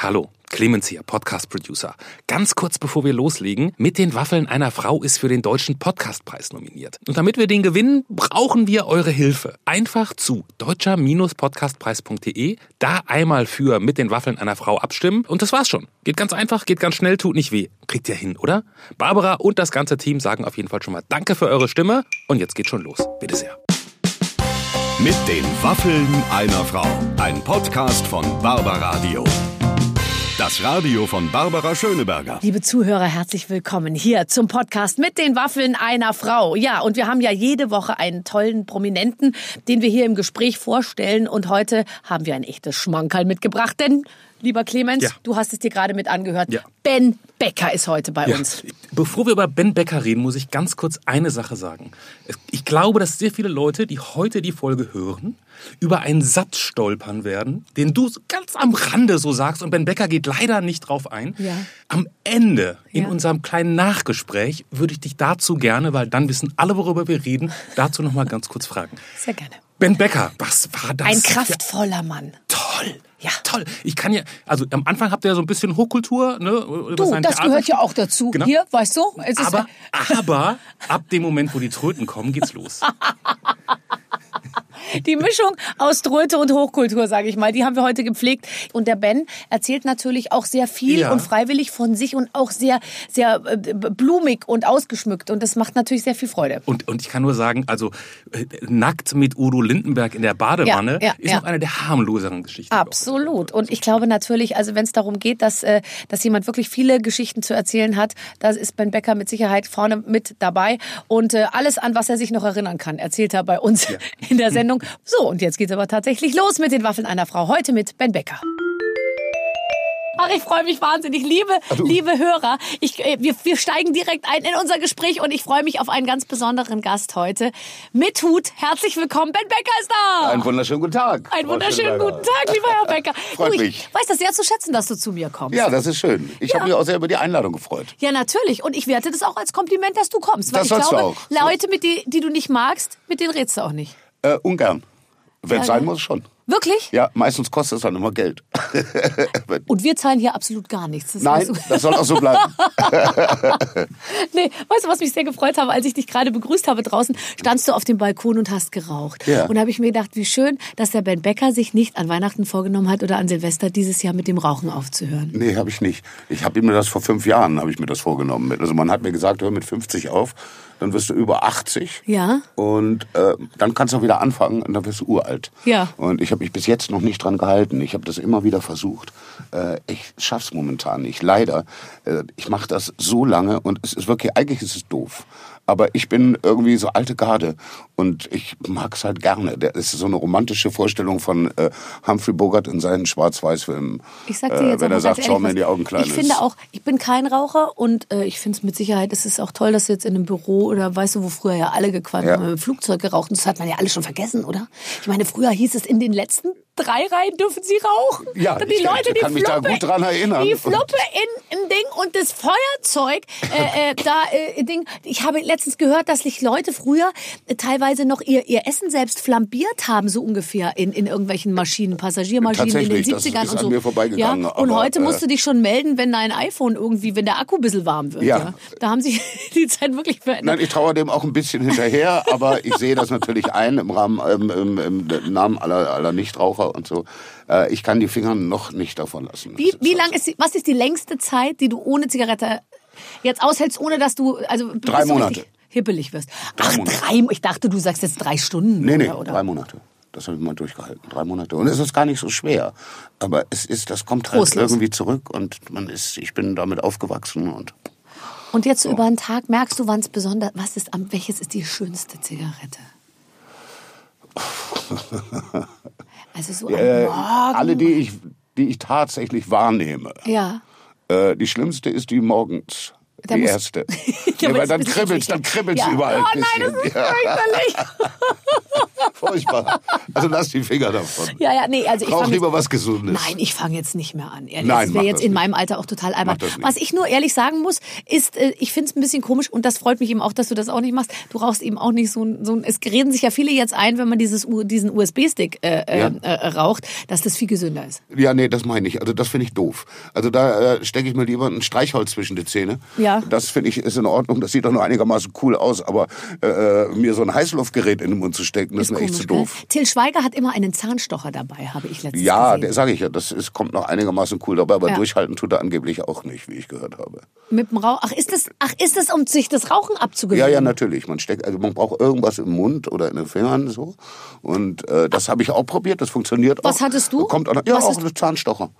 Hallo. Clemens hier, Podcast-Producer. Ganz kurz bevor wir loslegen, mit den Waffeln einer Frau ist für den Deutschen Podcastpreis nominiert. Und damit wir den gewinnen, brauchen wir eure Hilfe. Einfach zu deutscher-podcastpreis.de, da einmal für mit den Waffeln einer Frau abstimmen und das war's schon. Geht ganz einfach, geht ganz schnell, tut nicht weh. Kriegt ihr hin, oder? Barbara und das ganze Team sagen auf jeden Fall schon mal Danke für eure Stimme und jetzt geht schon los. Bitte sehr. Mit den Waffeln einer Frau. Ein Podcast von Barbaradio. Das Radio von Barbara Schöneberger. Liebe Zuhörer, herzlich willkommen hier zum Podcast mit den Waffeln einer Frau. Ja, und wir haben ja jede Woche einen tollen Prominenten, den wir hier im Gespräch vorstellen. Und heute haben wir ein echtes Schmankerl mitgebracht, denn lieber Clemens, Ja. du hast es dir gerade mit angehört. Ja. Ben Becker ist heute bei Ja. uns. Bevor wir über Ben Becker reden, muss ich ganz kurz eine Sache sagen. Ich glaube, dass sehr viele Leute, die heute die Folge hören, über einen Satz stolpern werden, den du ganz am Rande so sagst und Ben Becker geht leider nicht drauf ein. Ja. Am Ende in Ja. unserem kleinen Nachgespräch würde ich dich dazu gerne, weil dann wissen alle, worüber wir reden, dazu noch mal ganz kurz fragen. Sehr gerne. Ben Becker, was war das? Ein kraftvoller Mann. Toll. Ja. Toll. Ich kann ja, also am Anfang habt ihr ja so ein bisschen Hochkultur, ne? Du, das Theater- gehört ja auch dazu. Genau. Hier, weißt du? Aber, aber ab dem Moment, wo die Tröten kommen, geht's los. Die Mischung aus Tröte und Hochkultur, sage ich mal, die haben wir heute gepflegt. Und der Ben erzählt natürlich auch sehr viel Ja. und freiwillig von sich und auch sehr, sehr äh, blumig und ausgeschmückt. Und das macht natürlich sehr viel Freude. Und, und ich kann nur sagen, also äh, nackt mit Udo Lindenberg in der Badewanne Ja, ja, ist noch eine der harmloseren Geschichten. Absolut. Und ich glaube natürlich, also wenn es darum geht, dass, äh, dass jemand wirklich viele Geschichten zu erzählen hat, da ist Ben Becker mit Sicherheit vorne mit dabei. Und alles, an was er sich noch erinnern kann, erzählt er bei uns in der Sendung. So, und jetzt geht's aber tatsächlich los mit den Waffeln einer Frau. Heute mit Ben Becker. Ach, ich freue mich wahnsinnig. Liebe, liebe Hörer, ich, äh, wir, wir steigen direkt ein in unser Gespräch und ich freue mich auf einen ganz besonderen Gast heute. Mit Hut, herzlich willkommen, Ben Becker ist da. Einen wunderschönen guten Tag. Einen wunderschönen guten Tag, lieber Herr Becker. Freut du, ich mich. weiß das sehr zu schätzen, dass du zu mir kommst. Ja, das ist schön. Ich habe mich auch sehr über die Einladung gefreut. Ja, natürlich. Und ich werte das auch als Kompliment, dass du kommst. Weil Das ich sollst du glaube, auch. Leute, mit die, die du nicht magst, mit denen redst du auch nicht. Äh, ungern. Wenn es Ja, sein muss, schon. Wirklich? Ja, meistens kostet es dann immer Geld. Und wir zahlen hier absolut gar nichts. Das Nein, du. das soll auch so bleiben. Nee, weißt du, was mich sehr gefreut habe, als ich dich gerade begrüßt habe draußen, standst du auf dem Balkon und hast geraucht. Ja. Und da habe ich mir gedacht, wie schön, dass der Ben Becker sich nicht an Weihnachten vorgenommen hat oder an Silvester dieses Jahr mit dem Rauchen aufzuhören. Nee, habe ich nicht. Ich habe mir das vor fünf Jahren habe ich mir das vorgenommen. Also man hat mir gesagt, hör mit 50 auf, dann wirst du über 80. Ja. Und äh, dann kannst du auch wieder anfangen und dann wirst du uralt. Ja. Und ich habe mich bis jetzt noch nicht dran gehalten. Ich habe das immer wieder versucht. Äh, ich schaff's momentan nicht. Leider. Äh, ich mache das so lange und es ist wirklich, eigentlich ist es doof. Aber ich bin irgendwie so alte Garde und ich mag's halt gerne. Das ist so eine romantische Vorstellung von äh, Humphrey Bogart in seinen Schwarz-Weiß-Filmen. Ich sag dir jetzt äh, wenn er sagt, schau mir in die Augen, Kleines. Ich finde auch, ich bin kein Raucher und äh, ich finde es mit Sicherheit, es ist auch toll, dass du jetzt in einem Büro oder weißt du, wo früher ja alle gequatscht Ja. haben, im Flugzeug geraucht und das hat man ja alles schon vergessen, oder? Ich meine, früher hieß es, in den letzten drei Reihen dürfen sie rauchen. Ja, die ich Leute, die kann mich da Fluppe, gut dran erinnern. Die Fluppe in, im Ding und das Feuerzeug, äh, äh, da, äh, Ding. Ich habe letztens gehört, dass sich Leute früher äh, teilweise noch ihr, ihr Essen selbst flambiert haben, so ungefähr, in, in irgendwelchen Maschinen, Passagiermaschinen in den Tatsächlich, das 70ern ist und so. Ja, und heute äh, musst du dich schon melden, wenn dein iPhone irgendwie, wenn der Akku ein bisschen warm wird. Ja. Ja. Da haben sich die Zeit wirklich verändert. Nein, ich traue dem auch ein bisschen hinterher, aber ich sehe das natürlich ein im Rahmen, ähm, im, im Namen aller, aller Nichtraucher und so. Äh, ich kann die Finger noch nicht davon lassen. Wie, wie lang ist die, was ist die längste Zeit, die du ohne Zigarette jetzt aushältst, ohne dass du, also Drei Monate. hippelig wirst? Drei Ach, Monate. drei, ich dachte, du sagst jetzt drei Stunden. Nee, nee, oder, oder? drei Monate. Das habe ich mal durchgehalten. Drei Monate. Und es ist gar nicht so schwer. Aber es ist, das kommt halt Trostlos. irgendwie zurück und man ist, ich bin damit aufgewachsen und Und jetzt so über den Tag merkst du, wann es besonders, was ist, am, welches ist die schönste Zigarette? Also so äh, alle, die ich, die ich tatsächlich wahrnehme. Ja. Äh, die schlimmste ist die morgens. Da die muss- erste. Ja, aber dann sicher. dann kribbelt's ja. überall. Oh ein nein, das ist fürchterlich. Furchtbar. Also lass die Finger davon. Ja, ja, nee, also ich Brauch lieber jetzt- was Gesundes. Nein, ich fange jetzt nicht mehr an. Ehrlich. Nein, das wäre jetzt in nicht. meinem Alter auch total albern. Was ich nur ehrlich sagen muss, ist, äh, ich finde es ein bisschen komisch und das freut mich eben auch, dass du das auch nicht machst. Du rauchst eben auch nicht so ein, so ein es reden sich ja viele jetzt ein, wenn man dieses, diesen USB-Stick äh, äh, Ja. äh, raucht, dass das viel gesünder ist. Ja, nee, das meine ich. Also das finde ich doof. Also da äh, stecke ich mir lieber ein Streichholz zwischen die Zähne. Ja. Das finde ich ist in Ordnung. Das sieht doch nur einigermaßen cool aus. Aber äh, mir so ein Heißluftgerät in den Mund zu stecken, das ist, mir echt zu doof. Till Schweiger hat immer einen Zahnstocher dabei, habe ich letztens Ja, gesehen. der sage ich ja, das ist, kommt noch einigermaßen cool dabei, aber Ja. durchhalten tut er angeblich auch nicht, wie ich gehört habe. Mit dem Rauch. Ach, ist das, ach, ist das, um sich das Rauchen abzugewöhnen? Ja, ja, natürlich. Man steckt, also man braucht irgendwas im Mund oder in den Fingern so. Und äh, das habe ich auch probiert. Das funktioniert auch. Was hattest du? Kommt auch, ja, Was auch ein Zahnstocher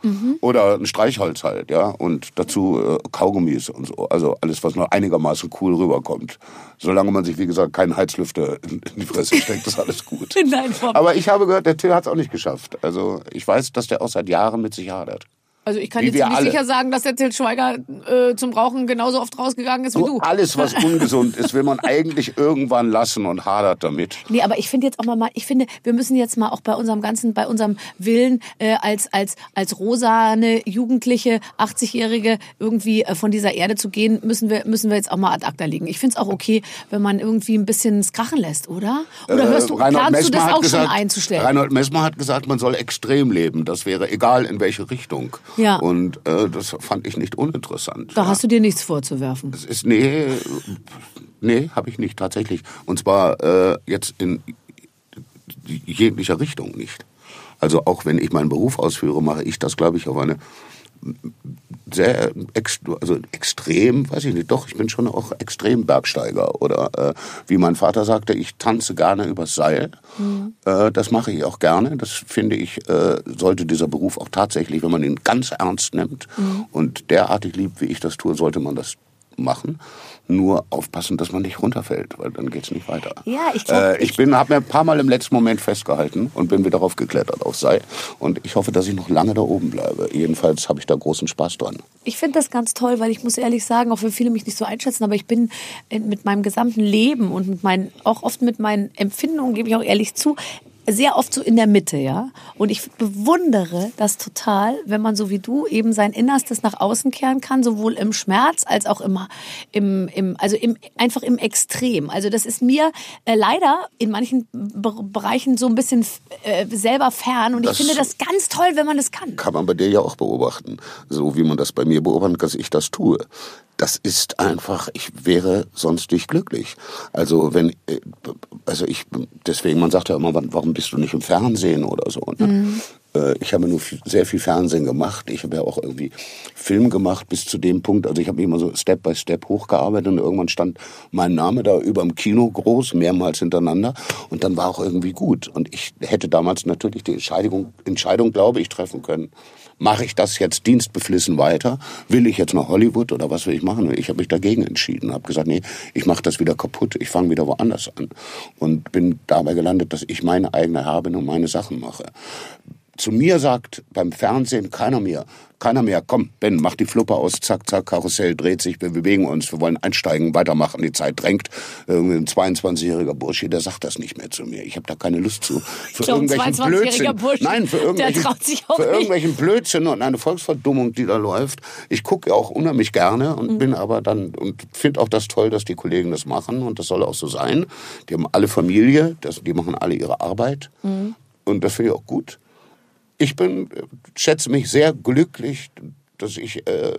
oder ein Streichholz halt, ja. Und dazu äh, Kaugummis und so. Also alles, was noch einigermaßen cool rüberkommt. Solange man sich, wie gesagt, keinen Heizlüfter in die Fresse steckt, ist alles gut. Nein, Aber ich habe gehört, der Till hat es auch nicht geschafft. Also ich weiß, dass der auch seit Jahren mit sich hadert. Also ich kann Wie jetzt nicht alle. sicher sagen, dass der Till Schweiger äh, zum Rauchen genauso oft rausgegangen ist wie du. alles, was ungesund ist, will man eigentlich irgendwann lassen und hadert damit. Nee, aber ich finde jetzt auch mal, ich finde, wir müssen jetzt mal auch bei unserem ganzen, bei unserem Willen äh, als als als rosane Jugendliche, 80-Jährige irgendwie äh, von dieser Erde zu gehen, müssen wir müssen wir jetzt auch mal ad acta legen. Ich finde es auch okay, wenn man irgendwie ein bisschen es krachen lässt, oder? Oder hörst du, Äh, Reinhold planst du das Messmer auch gesagt, schon einzustellen? Reinhold Messmer hat gesagt, man soll extrem leben. Das wäre egal in welche Richtung. Ja. Und äh, das fand ich nicht uninteressant. da ja. hast du dir nichts vorzuwerfen. Es ist nee, nee, habe ich nicht tatsächlich. Und zwar äh, jetzt in jeglicher Richtung nicht. Also auch wenn ich meinen Beruf ausführe, mache ich das, glaube ich, auf eine sehr ex, also extrem, weiß ich nicht, doch, ich bin schon auch extrem Bergsteiger. Oder äh, wie mein Vater sagte, ich tanze gerne übers Seil. Äh, das mache ich auch gerne. Das finde ich, äh, sollte dieser Beruf auch tatsächlich, wenn man ihn ganz ernst nimmt und derartig liebt, wie ich das tue, sollte man das machen. Nur aufpassen, dass man nicht runterfällt, weil dann geht's nicht weiter. Ja, ich glaub, äh, ich bin, habe mir ein paar Mal im letzten Moment festgehalten und bin wieder raufgeklettert aufs Seil. Und ich hoffe, dass ich noch lange da oben bleibe. Jedenfalls habe ich da großen Spaß dran. Ich finde das ganz toll, weil ich muss ehrlich sagen, auch wenn viele mich nicht so einschätzen, aber ich bin in- mit meinem gesamten Leben und mit meinen, auch oft mit meinen Empfindungen, gebe ich auch ehrlich zu, sehr oft so in der Mitte, ja. Und ich bewundere das total, wenn man so wie du eben sein Innerstes nach außen kehren kann, sowohl im Schmerz als auch immer im, im also im, einfach im Extrem. Also das ist mir äh, leider in manchen Be Bereichen so ein bisschen äh, selber fern und Das- ich finde das ganz toll, wenn man das kann. Kann man bei dir ja auch beobachten. So wie man das bei mir beobachtet, dass ich das tue. Das ist einfach, ich wäre sonst nicht glücklich. Also wenn, äh, also ich, deswegen, man sagt ja immer, warum bist du nicht im Fernsehen oder so. Ne? Äh, Ich habe nur viel, sehr viel Fernsehen gemacht. Ich habe ja auch irgendwie Film gemacht bis zu dem Punkt. Also ich habe mich immer so Step by Step hochgearbeitet und irgendwann stand mein Name da über dem Kino groß, mehrmals hintereinander. Und dann war auch irgendwie gut. Und ich hätte damals natürlich die Entscheidung, Entscheidung glaube ich, treffen können. Mache ich das jetzt dienstbeflissen weiter? Will ich jetzt nach Hollywood oder was will ich machen? Ich habe mich dagegen entschieden, habe gesagt, nee, ich mache das wieder kaputt, ich fange wieder woanders an und bin dabei gelandet, dass ich meine eigene bin und meine Sachen mache. Zu mir sagt beim Fernsehen keiner mehr, keiner mehr, komm, Ben, mach die Fluppe aus, zack, zack, Karussell dreht sich, wir bewegen uns, wir wollen einsteigen, weitermachen, die Zeit drängt. Irgendwie ein 22-jähriger Bursche, der sagt das nicht mehr zu mir. Ich habe da keine Lust zu. Für ein irgendwelchen 22-jähriger Blödsinn. Bursche, Nein, für der irgendwelchen, traut sich auch für irgendwelchen Blödsinn und eine Volksverdummung, die da läuft. Ich gucke auch unheimlich gerne und Mhm. bin aber dann und finde auch das toll, dass die Kollegen das machen und das soll auch so sein. Die haben alle Familie, das, die machen alle ihre Arbeit Mhm. und das finde ich auch gut. Ich bin, äh, schätze mich sehr glücklich, dass ich äh,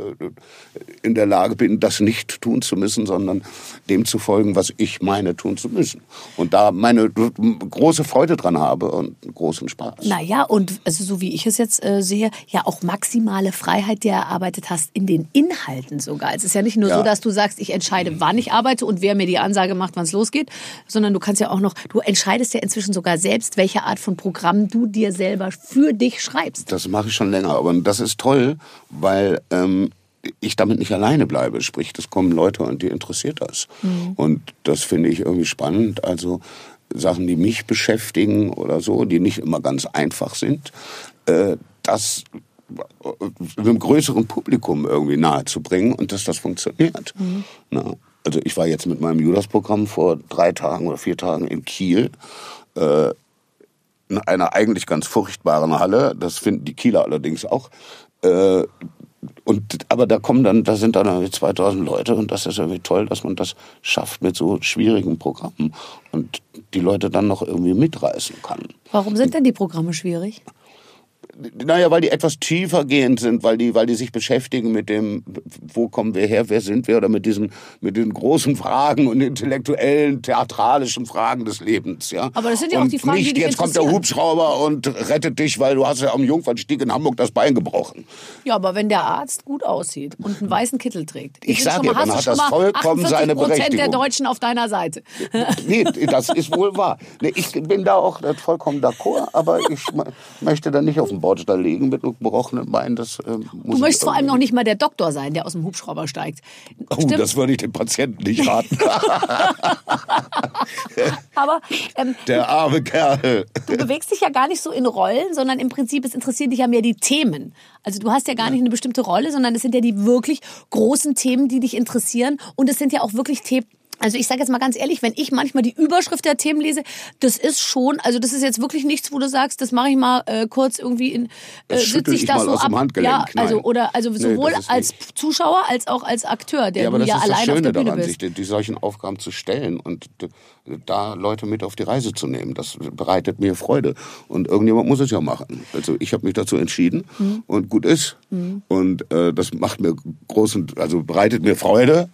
in der Lage bin, das nicht tun zu müssen, sondern dem zu folgen, was ich meine tun zu müssen. Und da meine große Freude dran habe und großen Spaß. Naja, und also so wie ich es jetzt äh, sehe, ja auch maximale Freiheit, die du erarbeitet hast, in den Inhalten sogar. Es ist ja nicht nur Ja. so, dass du sagst, ich entscheide, wann ich arbeite und wer mir die Ansage macht, wann es losgeht, sondern du kannst ja auch noch, du entscheidest ja inzwischen sogar selbst, welche Art von Programm du dir selber für dich schreibst. Das mache ich schon länger, aber das ist toll, weil ähm, ich damit nicht alleine bleibe. Sprich, es kommen Leute und die interessiert das. Und das finde ich irgendwie spannend. Also Sachen, die mich beschäftigen oder so, die nicht immer ganz einfach sind, äh, das einem größeren Publikum irgendwie nahezubringen und dass das funktioniert. Na, also ich war jetzt mit meinem Judas-Programm vor drei Tagen oder vier Tagen in Kiel. Äh, äh, in einer eigentlich ganz furchtbaren Halle. Das finden die Kieler allerdings auch. Äh, und, aber da kommen dann, da sind dann irgendwie 2000 Leute und das ist irgendwie toll, dass man das schafft mit so schwierigen Programmen und die Leute dann noch irgendwie mitreißen kann. Warum sind denn die Programme schwierig? Naja, weil die etwas tiefer gehend sind, weil die, weil die sich beschäftigen mit dem, wo kommen wir her, wer sind wir, oder mit diesen, mit den großen Fragen und intellektuellen, theatralischen Fragen des Lebens, ja. Aber das sind ja auch und die Fragen, die nicht, dich jetzt kommt der. Hubschrauber und rettet dich, weil du hast ja am Jungfernstieg in Hamburg das Bein gebrochen. Ja, aber wenn der Arzt gut aussieht und einen weißen Kittel trägt, Ich sind sag schon dir, mal- dann hat das vollkommen 48% seine der Berechtigung. Deutschen auf deiner Seite. Nee, das ist wohl wahr. Nee, ich bin da auch vollkommen d'accord, aber ich möchte da nicht auf dem Bordstall liegen mit gebrochenen Bein. Das, ähm, muss Du möchtest vor allem noch nicht mal der Doktor sein, der aus dem Hubschrauber steigt. Oh, das würde ich dem Patienten nicht raten. Aber ähm, Der arme Kerl. du bewegst dich ja gar nicht so in Rollen, sondern im Prinzip, es interessieren dich ja mehr die Themen. Also du hast ja gar nicht eine bestimmte Rolle, sondern es sind ja die wirklich großen Themen, die dich interessieren. Und es sind ja auch wirklich Themen, also ich sage jetzt mal ganz ehrlich, wenn ich manchmal die Überschrift der Themen lese, das ist schon, also das ist jetzt wirklich nichts, wo du sagst, das mache ich mal äh, kurz irgendwie in, äh, sitze ich ich das mal so aus dem ab. Handgelenk, ja, also nein. oder also Nee, sowohl ist als nicht. Zuschauer als auch als Akteur, der Ja, aber du das ja ist das allein auf Schöne der Bühne daran, bist. sich die, solchen Aufgaben zu stellen und da Leute mit auf die Reise zu nehmen. Das bereitet mir Freude. Und irgendjemand muss es ja machen. Also ich habe mich dazu entschieden Mhm. und gut ist. Und äh, das macht mir großen, also bereitet mir Freude.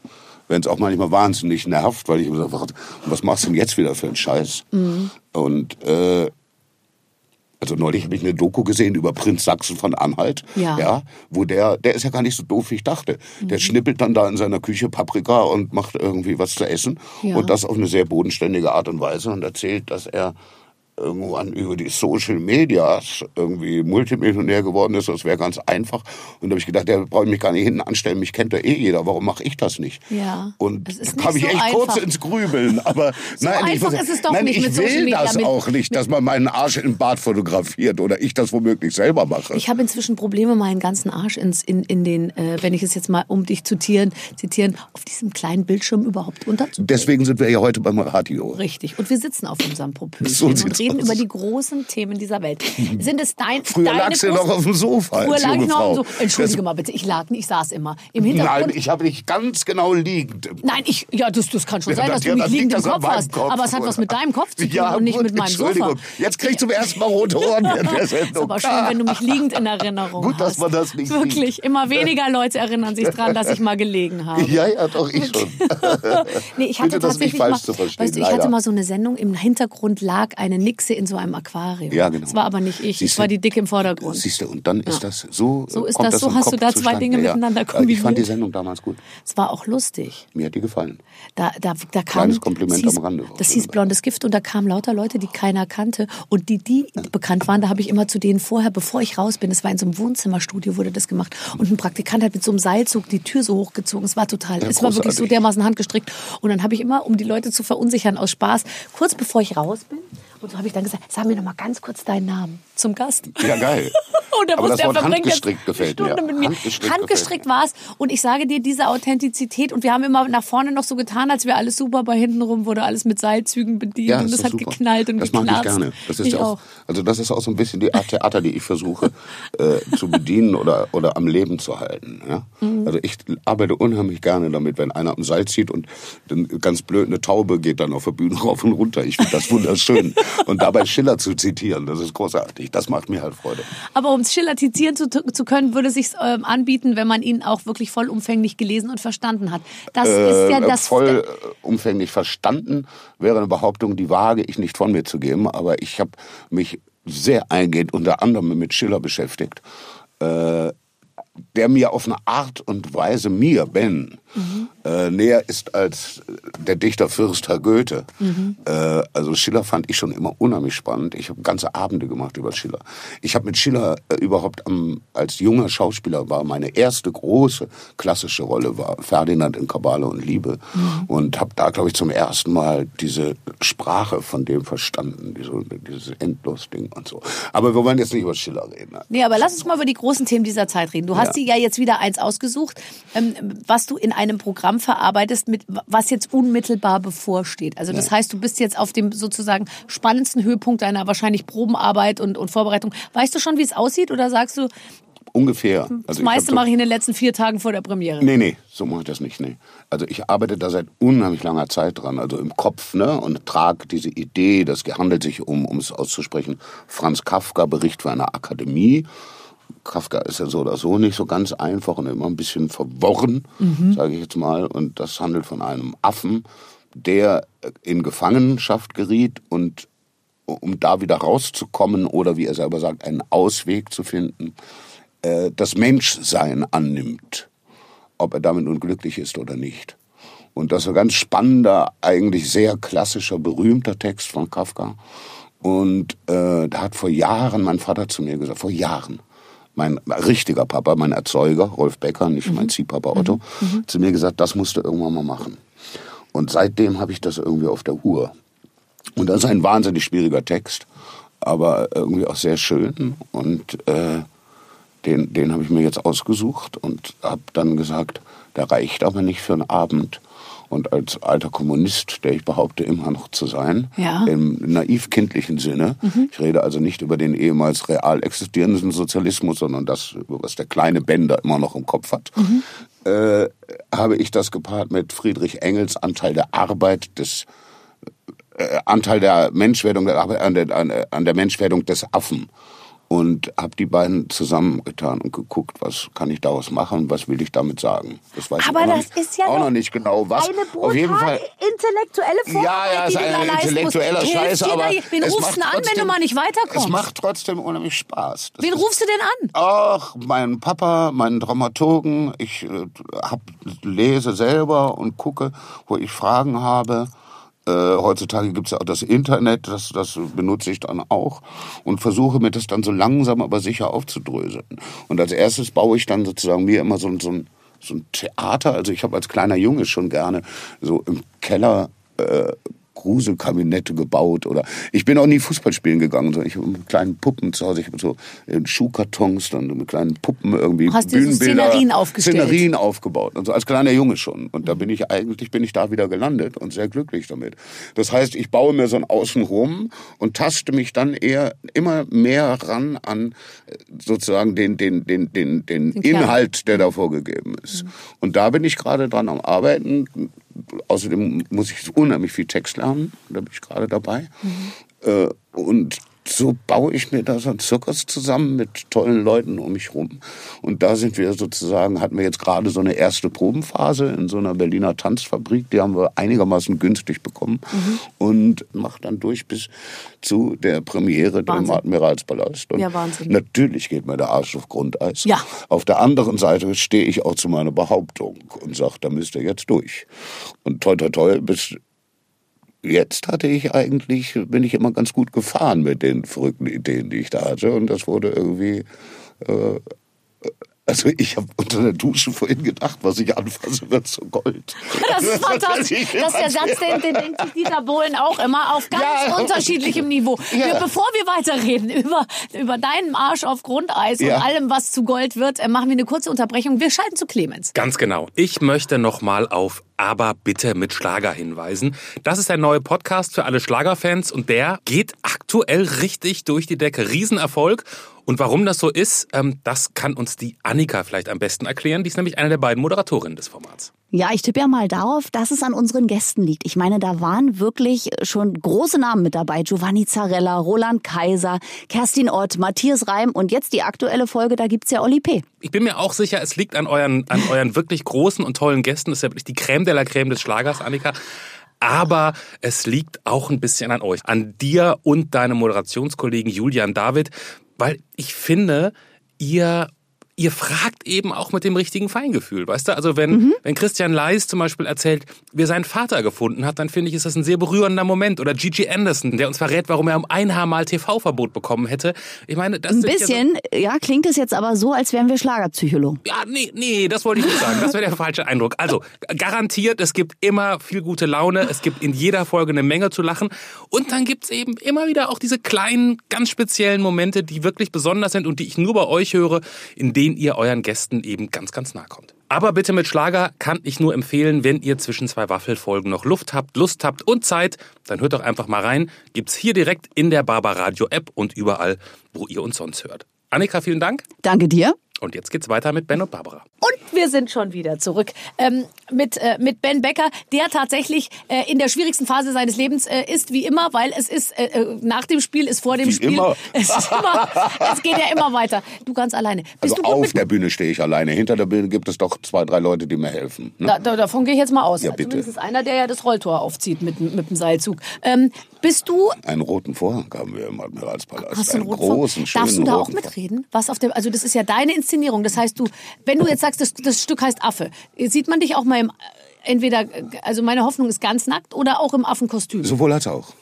Wenn es auch manchmal wahnsinnig nervt, weil ich immer sage, was machst du denn jetzt wieder für einen Scheiß? Mhm. Und äh, also neulich habe ich eine Doku gesehen über Prinz Sachsen von Anhalt. Ja. ja wo der, der ist ja gar nicht so doof, wie ich dachte. Mhm. Der schnippelt dann da in seiner Küche Paprika und macht irgendwie was zu essen. Ja. Und das auf eine sehr bodenständige Art und Weise und erzählt, dass er irgendwann über die Social Medias irgendwie Multimillionär geworden ist. Das wäre ganz einfach. Und da habe ich gedacht, der brauche ich mich gar nicht hinten anstellen. Mich kennt ja eh jeder. Warum mache ich das nicht? Ja. Und da kam ich so echt kurz einfach. ins Grübeln. Aber So nein, ich, einfach muss- ist es doch nein, nicht ich will das auch nicht, dass man meinen Arsch im Bad fotografiert oder ich das womöglich selber mache. Ich habe inzwischen Probleme, meinen ganzen Arsch ins, in, in den, äh, wenn ich es jetzt mal, um dich zu zitieren, zitieren, auf diesem kleinen Bildschirm überhaupt unterzubringen. Deswegen sind wir ja heute beim Radio. Richtig. Und wir sitzen auf unserem Popöchen So sieht's reden über die großen Themen dieser Welt. Sind es dein, Früher deine lagst du noch auf dem Sofa Früher lag ich noch Frau. so. Entschuldige Das- mal bitte, ich lag nicht, ich saß immer. Im Hintergrund. Nein, ich habe dich ganz genau liegend. Nein, ich, ja, das, das kann schon Ja, sein, das- dass du ja, mich das liegend im das Kopf hast. Kopf, aber es hat was mit deinem Kopf zu tun Ja, und nicht gut, mit meinem Entschuldigung. Sofa. Jetzt kriegst du zum ersten Mal rote Ohren während der Ist aber schön, wenn du mich liegend in Erinnerung Gut, hast. dass man das nicht Wirklich, immer weniger Leute erinnern sich dran, dass ich mal gelegen habe. Ja, ja, doch, ich schon. Nee, ich hatte Bitte, das nicht falsch mal, zu verstehen, weißt du, ich hatte mal so eine Sendung, im Hintergrund lag eine Nixe in so einem Aquarium. Ja, genau. Das war aber nicht ich, es Siehst war du? die Dicke im Vordergrund. Siehst du, und dann ist das so. So ist das, so hast du Kopf da zwei zustande, Dinge ja. miteinander Ich fand die kombiniert. Sendung damals gut. Es war auch lustig. Mir hat die gefallen. Da, da, da kam, Kleines Kompliment das hieß, am Rande. Das hieß Blondes Gift und da kamen lauter Leute, die keiner kannte. Und die, die bekannt waren, da habe ich immer zu denen vorher, bevor ich raus bin, es war in so einem Wohnzimmerstudio, wurde das gemacht. Und ein Praktikant hat mit so einem Seilzug die Tür so hochgezogen. Es war total, Ja, es war wirklich so dermaßen handgestrickt. Und dann habe ich immer, um die Leute zu verunsichern aus Spaß, kurz bevor ich raus bin, und so habe ich dann gesagt, sag mir noch mal ganz kurz deinen Namen zum Gast. Ja, geil. Und er Aber wusste, das Wort handgestrickt gefällt mir. Mit mir. Handgestrickt Handgestrickt war es. Und ich sage dir, diese Authentizität. Und wir haben immer nach vorne noch so getan, als wäre alles super. Bei hinten rum wurde alles mit Seilzügen bedient. Ja, und doch hat super. geknallt und das geknarzt. ich gerne. Das ist ich ja auch, also das ist auch so ein bisschen die Art Theater, die ich versuche äh, zu bedienen oder oder am Leben zu halten. Ja? Mhm. Also ich arbeite unheimlich gerne damit, wenn einer am Seil zieht und dann ganz blöd eine Taube geht dann auf der Bühne rauf und runter. Ich finde das wunderschön. und dabei Schiller zu zitieren, das ist großartig. Das macht mir halt Freude. Aber um es schillertizieren zu, zu können, würde es sich ähm, anbieten, wenn man ihn auch wirklich vollumfänglich gelesen und verstanden hat. Das ist ja äh, das. voll äh, umfänglich verstanden wäre eine Behauptung, die wage ich nicht von mir zu geben, aber ich habe mich sehr eingehend unter anderem mit Schiller beschäftigt, äh, der mir auf eine Art und Weise mir, Ben, äh, näher ist als der Dichter Fürst Herr Goethe. Äh, also Schiller fand ich schon immer unheimlich spannend. Ich habe ganze Abende gemacht über Schiller. Ich habe mit Schiller äh, überhaupt am, als junger Schauspieler war meine erste große klassische Rolle war Ferdinand in Kabale und Liebe und habe da glaube ich zum ersten Mal diese Sprache von dem verstanden, diese, dieses Endlos-Ding und so. Aber wir wollen jetzt nicht über Schiller reden. ne? Nee, aber lass uns mal über die großen Themen dieser Zeit reden. Du hast Ja. dir ja jetzt wieder eins ausgesucht, ähm, was du in einem Programm verarbeitest, mit was jetzt unmittelbar bevorsteht. Also das heißt, du bist jetzt auf dem sozusagen spannendsten Höhepunkt deiner wahrscheinlich Probenarbeit und, und Vorbereitung. Weißt du schon, wie es aussieht oder sagst du, Ungefähr. Also das meiste mache ich in den letzten vier Tagen vor der Premiere? Nee, nee, so mache ich das nicht. Nee. Also ich arbeite da seit unheimlich langer Zeit dran, also im Kopf, ne, und trage diese Idee, das handelt sich um, um es auszusprechen, Franz Kafka, Bericht für eine Akademie. Kafka ist ja so oder so nicht so ganz einfach und immer ein bisschen verworren, sage ich jetzt mal. Und das handelt von einem Affen, der in Gefangenschaft geriet und um da wieder rauszukommen oder wie er selber sagt, einen Ausweg zu finden, äh, das Menschsein annimmt, ob er damit nun glücklich ist oder nicht. Und das ist ein ganz spannender, eigentlich sehr klassischer, berühmter Text von Kafka. Und äh, da hat vor Jahren mein Vater zu mir gesagt, vor Jahren, mein richtiger Papa, mein Erzeuger, Rolf Becker, nicht mein Ziehpapa Otto, zu mir gesagt, das musst du irgendwann mal machen. Und seitdem habe ich das irgendwie auf der Uhr. Und das ist ein wahnsinnig schwieriger Text, aber irgendwie auch sehr schön. Und äh, den, den habe ich mir jetzt ausgesucht und habe dann gesagt, der reicht aber nicht für einen Abend. Und als alter Kommunist, der ich behaupte immer noch zu sein, Ja. im naiv-kindlichen Sinne, ich rede also nicht über den ehemals real existierenden Sozialismus, sondern das, was der kleine Bender immer noch im Kopf hat, äh, habe ich das gepaart mit Friedrich Engels Anteil der Arbeit des äh, Anteil der Menschwerdung der Arbeit, an, der, an, an der Menschwerdung des Affen und habe die beiden zusammengetan und geguckt, was kann ich daraus machen, was will ich damit sagen. Das weiß Aber ich auch, das noch, nicht, ist ja auch noch nicht genau was. Eine Auf jeden Fall. intellektuelle Vorarbeit, Ja, ja, die ist ein intellektueller. Scheiß, aber Wen rufst du denn an, wenn du mal nicht weiterkommst? Es macht trotzdem unheimlich Spaß. Das Wen ist- rufst du denn an? Ach, mein Papa, meinen Dramaturgen. Ich äh, hab, lese selber und gucke, wo ich Fragen habe. Äh, heutzutage gibt's ja auch das Internet, das, das benutze ich dann auch und versuche mir das dann so langsam aber sicher aufzudröseln. Und als erstes baue ich dann sozusagen mir immer so, ein- so, ein, so ein Theater. Also ich habe als kleiner Junge schon gerne so im Keller äh, Gruselkabinette gebaut oder ich bin auch nie Fußball spielen gegangen, sondern ich habe mit kleinen Puppen zu Hause, ich habe so in Schuhkartons dann mit kleinen Puppen irgendwie Hast so Bühnenbilder, Szenerien aufgestellt? Szenerien aufgebaut und so als kleiner Junge schon und da bin ich eigentlich bin ich da wieder gelandet und sehr glücklich damit. Das heißt, ich baue mir so ein Außenrum und taste mich dann eher immer mehr ran an äh, sozusagen den den den den den, Den. Inhalt, der da vorgegeben ist. Und da bin ich gerade dran am Arbeiten. Außerdem muss ich unheimlich viel Text lernen. Da bin ich gerade dabei. Äh, und so baue ich mir da so einen Zirkus zusammen mit tollen Leuten um mich rum. Und da sind wir sozusagen, hatten wir jetzt gerade so eine erste Probenphase in so einer Berliner Tanzfabrik. Die haben wir einigermaßen günstig bekommen. Und macht dann durch bis zu der Premiere im. Admiralspalast. Und Ja, Wahnsinn. Natürlich geht mir der Arsch auf Grundeis. Ja. Auf der anderen Seite stehe ich auch zu meiner Behauptung und sage, da müsst ihr jetzt durch. Und toi, toi, toi, bis jetzt hatte ich eigentlich, bin ich immer ganz gut gefahren mit den verrückten Ideen, die ich da hatte. Und das wurde irgendwie, äh, also ich habe unter der Dusche vorhin gedacht, was ich anfasse, wird zu Gold. Das ist fantastisch. Das ist der Satz, den, den denkt sich Dieter Bohlen auch immer auf ganz Ja. unterschiedlichem Niveau. Ja. Wir, bevor wir weiterreden über, über deinen Arsch auf Grundeis Ja. und allem, was zu Gold wird, äh, machen wir eine kurze Unterbrechung. Wir schalten zu Clemens. Ganz genau. Ich möchte nochmal auf Aber bitte mit Schlager hinweisen. Das ist ein neuer Podcast für alle Schlagerfans und der geht aktuell richtig durch die Decke. Riesenerfolg. Und warum das so ist, ähm, das kann uns die Annika vielleicht am besten erklären. Die ist nämlich eine der beiden Moderatorinnen des Formats. Ja, ich tippe ja mal darauf, dass es an unseren Gästen liegt. Ich meine, da waren wirklich schon große Namen mit dabei. Giovanni Zarella, Roland Kaiser, Kerstin Ott, Matthias Reim und jetzt die aktuelle Folge, da gibt's ja Oli P. Ich bin mir auch sicher, es liegt an euren, an euren wirklich großen und tollen Gästen. Das ist ja wirklich die Creme de la Creme des Schlagers, Annika. Aber es liegt auch ein bisschen an euch, an dir und deinem Moderationskollegen Julian David, weil ich finde, ihr ihr fragt eben auch mit dem richtigen Feingefühl, weißt du? Also wenn, wenn Christian Leis zum Beispiel erzählt, wie er seinen Vater gefunden hat, dann finde ich, ist das ein sehr berührender Moment. Oder Gigi Anderson, der uns verrät, warum er um ein Haar mal TV-Verbot bekommen hätte. Ich meine, das Ein sind ja so- bisschen, ja, klingt es jetzt aber so, als wären wir Schlagerpsychologen. ja, nee, nee, das wollte ich nicht sagen. Das wäre der falsche Eindruck. Also, garantiert, es gibt immer viel gute Laune. Es gibt in jeder Folge eine Menge zu lachen. Und dann gibt's eben immer wieder auch diese kleinen, ganz speziellen Momente, die wirklich besonders sind und die ich nur bei euch höre, in denen denen ihr euren Gästen eben ganz, ganz nahe kommt. Aber bitte mit Schlager kann ich nur empfehlen, wenn ihr zwischen zwei Waffelfolgen noch Luft habt, Lust habt und Zeit, dann hört doch einfach mal rein. Gibt's hier direkt in der Barbaradio App und überall, wo ihr uns sonst hört. Annika, vielen Dank. Danke dir. Und jetzt geht's weiter mit Ben und Barbara. Und wir sind schon wieder zurück ähm, mit, äh, mit Ben Becker, der tatsächlich äh, in der schwierigsten Phase seines Lebens äh, ist, wie immer, weil es ist äh, äh nach dem Spiel, ist vor dem Wie Spiel. immer. Es, ist immer, es geht ja immer weiter. Du ganz alleine. Bist Also auf der Bühne stehe ich alleine. Hinter der Bühne gibt es doch zwei, drei Leute, die mir helfen. Ne? da, da, davon gehe ich jetzt mal aus. Ja, bitte. Zumindest einer, der ja das Rolltor aufzieht mit, mit dem Seilzug. Ähm, bist du Einen roten Vorhang haben wir im Admiralspalast. Hast du einen einen roten großen, schönen Darfst du da auch mitreden? Was auf dem, also das ist ja deine Inszenierung. Das heißt, du, wenn du jetzt sagst, das, das Stück heißt Affe, sieht man dich auch mal im, entweder, also meine Hoffnung ist ganz nackt oder auch im Affenkostüm. Sowohl als auch.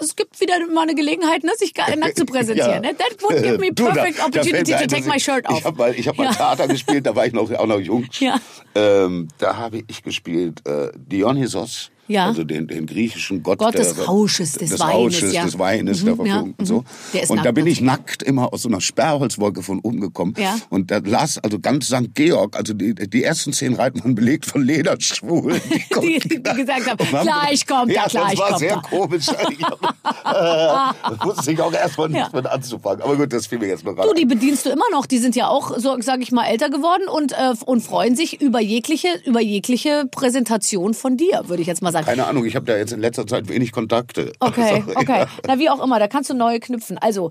Es gibt wieder mal eine Gelegenheit, ne, sich nackt zu präsentieren. Ja. Ne? That would give me Du, da- perfect da opportunity to take my shirt off. Ich habe mal, ich hab mal Ja. Theater gespielt, da war ich noch, auch noch jung. Ja. Ähm, da habe ich gespielt äh, Dionysos. Ja. Also den, den griechischen Gott, Gott des der, Rausches, des des Weines, Rausches, ja. des Weines, Mhm, der ja, Verfügung und mhm. so. Der ist und da nackt bin ich nackt immer aus so einer Sperrholzwolke von oben gekommen. Ja. Und da las also ganz St. Georg, also die, die ersten zehn Reiten waren belegt von Lederschwulen. Die, Die- die da- gesagt haben, und gleich kommt er, ja, gleich das war kommt sehr er. komisch. Ich hab, äh, wusste ich auch erstmal nicht Ja. mit anzufangen. Aber gut, das fiel mir jetzt noch Du, die bedienst du immer noch. Die sind ja auch, so sage ich mal, älter geworden und, äh, und freuen sich über jegliche, über jegliche Präsentation von dir, würde ich jetzt mal sagen. Keine Ahnung, ich habe da jetzt in letzter Zeit wenig Kontakte. Okay, Also, okay. Ja. Na, wie auch immer, da kannst du neue knüpfen. Also,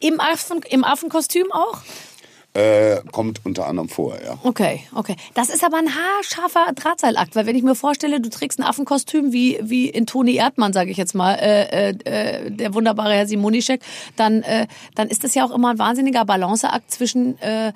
im, Affen, im Affenkostüm auch? Äh, kommt unter anderem vor, ja. Okay, okay. Das ist aber ein haarscharfer Drahtseilakt, weil wenn ich mir vorstelle, du trägst ein Affenkostüm wie, wie in Toni Erdmann, sage ich jetzt mal, äh, äh, äh, der wunderbare Herr Simonischek, dann, äh, dann ist das ja auch immer ein wahnsinniger Balanceakt zwischen äh,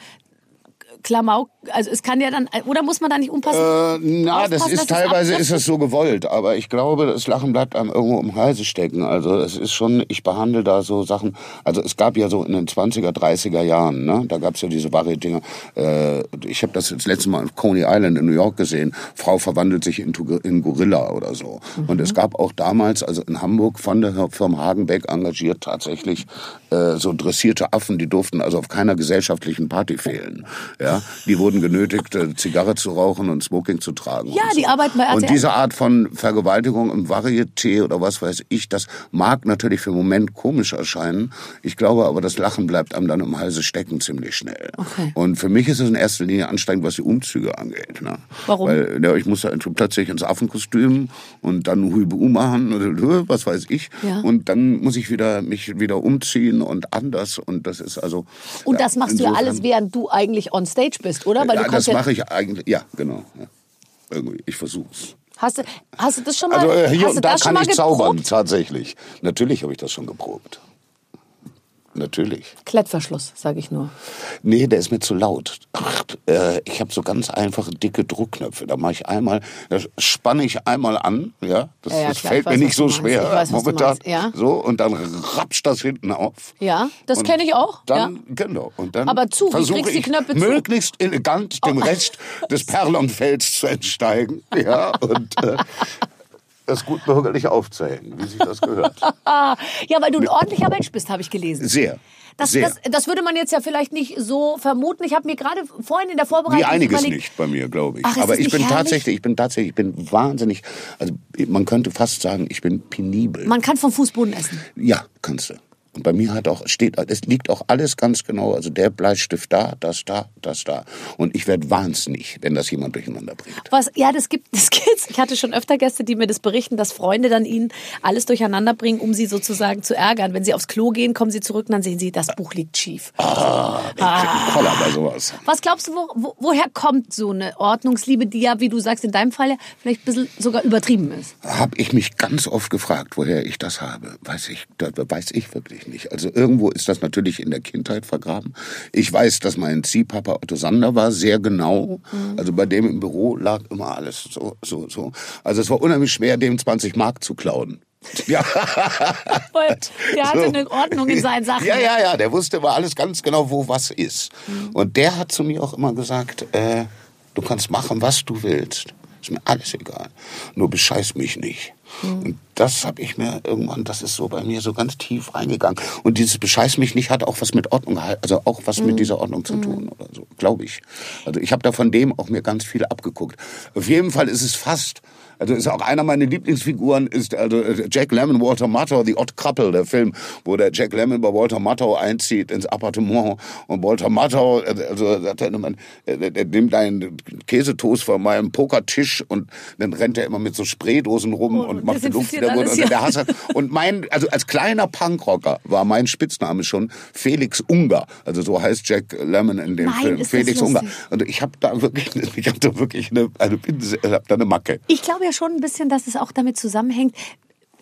Klamauk, also es kann ja dann, oder muss man da nicht umpassen? Äh, na, das ist teilweise ist es so gewollt, aber ich glaube, das Lachen bleibt einem irgendwo im Halse stecken. Also es ist schon, ich behandle da so Sachen, also es gab ja so in den 20er, 30er Jahren, ne, da gab's ja diese Variety-Dinger. Äh, ich habe das das letzte Mal auf Coney Island in New York gesehen. Frau verwandelt sich in, in Gorilla oder so. Und es gab auch damals, also in Hamburg von der Firma Hagenbeck engagiert tatsächlich äh, so dressierte Affen, die durften also auf keiner gesellschaftlichen Party fehlen. Ja, die wurden genötigt, äh, Zigarre zu rauchen und Smoking zu tragen. Ja, und so. die arbeiten bei Und RTL. diese Art von Vergewaltigung im Varieté oder was weiß ich, das mag natürlich für den Moment komisch erscheinen. Ich glaube aber, das Lachen bleibt einem dann im Halse stecken ziemlich schnell. Okay. Und für mich ist es in erster Linie anstrengend, was die Umzüge angeht. Ne? Warum? Weil ja, ich muss da plötzlich ins Affenkostüm und dann Huibu machen oder was weiß ich. Ja. Und dann muss ich wieder mich wieder umziehen und anders. Und das ist also. und das machst du ja insofern- alles, während du eigentlich on stage bist, oder? Weil ja, das ja, mache ich eigentlich. Ja, genau. Ja. Irgendwie. Ich versuch's. hast, du, hast du das schon mal, Also äh, hier und da das schon kann mal ich zaubern, tatsächlich. Natürlich habe ich das schon geprobt. Natürlich. Klettverschluss, sage ich nur. Nee, der ist mir zu laut. Ach, äh, ich habe so ganz einfache dicke Druckknöpfe. Da mache ich einmal, da spanne ich einmal an, ja. Das, Ja, ja, das klar, fällt weiß, mir nicht so schwer weiß, momentan. ja. So und dann rapscht das hinten auf. Ja, das kenne ich auch. Dann, genau. Und dann Aber zu, wie versuche kriegst du die ich Knöpfe zu? Oh. möglichst elegant dem Rest des Perlonfelds zu entsteigen. Ja, und äh, das gut bürgerlich aufzuhängen, wie sich das gehört. Ja, weil du ein ordentlicher Mensch bist, habe ich gelesen. Sehr. Das, sehr. das, das würde man jetzt ja vielleicht nicht so vermuten. Ich habe mir gerade vorhin in der Vorbereitung Wie einiges überlegt, nicht bei mir, glaube ich. Ach, Aber ich bin herrlich? tatsächlich, ich bin tatsächlich, ich bin wahnsinnig, also man könnte fast sagen, ich bin penibel. Man kann vom Fußboden essen. ja, kannst du. Und bei mir hat auch, steht, es liegt auch alles ganz genau. Also der Bleistift da, das da, das da. Und ich werde wahnsinnig, wenn das jemand durcheinander bringt. Was, ja, das gibt, das gibt's. Ich hatte schon öfter Gäste, die mir das berichten, dass Freunde dann ihnen alles durcheinander bringen, um sie sozusagen zu ärgern. Wenn sie aufs Klo gehen, kommen sie zurück und dann sehen sie, das Buch liegt schief. Ah, ich krieg einen Koller bei sowas. Was glaubst du, wo, wo, woher kommt so eine Ordnungsliebe, die ja, wie du sagst, in deinem Fall ja vielleicht ein bisschen sogar übertrieben ist? Habe ich mich ganz oft gefragt, woher ich das habe. Weiß ich, das weiß ich wirklich nicht. Also irgendwo ist das natürlich in der Kindheit vergraben. Ich weiß, dass mein Ziehpapa Otto Sander war, sehr genau. Also bei dem im Büro lag immer alles so, so, so. Also es war unheimlich schwer, dem 20 Mark zu klauen. Ja. Weil der hatte So. eine Ordnung in seinen Sachen. Ja, ja, ja, der wusste immer alles ganz genau, wo was ist. Mhm. Und der hat zu mir auch immer gesagt, äh, du kannst machen, was du willst. Ist mir alles egal. Nur bescheiß mich nicht. Mhm. Und das habe ich mir irgendwann, das ist so bei mir so ganz tief reingegangen. Und dieses Bescheiß mich nicht hat auch was mit Ordnung, also auch was Mhm. mit dieser Ordnung zu tun oder so, glaube ich. Also ich habe da von dem auch mir ganz viel abgeguckt. Auf jeden Fall ist es fast, also ist auch einer meiner Lieblingsfiguren ist also äh, Jack Lemmon, Walter Matthau, The Odd Couple, der Film, wo der Jack Lemmon bei Walter Matthau einzieht ins Appartement und Walter Matthau, äh, also sagt er äh, der nimmt einen Käsetoast von meinem Pokertisch und dann rennt er immer mit so Spraydosen rum und macht den Luft wieder gut. Und der Hasser, und mein, also als kleiner Punkrocker war mein Spitzname schon Felix Unger. Also so heißt Jack Lemmon in dem Nein, Film. Felix Unger. Und ich habe da wirklich, ich habe da wirklich eine, eine, ich hab da eine Macke. Ich glaube ja schon ein bisschen, dass es auch damit zusammenhängt,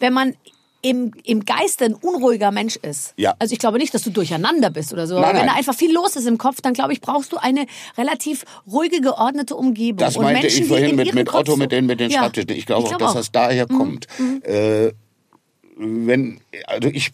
wenn man im, im Geiste ein unruhiger Mensch ist. Ja. Also ich glaube nicht, dass du durcheinander bist oder so. Nein, aber wenn da einfach viel los ist im Kopf, dann glaube ich, brauchst du eine relativ ruhige, geordnete Umgebung. Das meinte Menschen, ich vorhin in mit, mit Otto, mit den, mit den Ja. Schreibtischen. Ich glaube auch, glaub dass das daher Mhm. kommt. Äh, wenn, also ich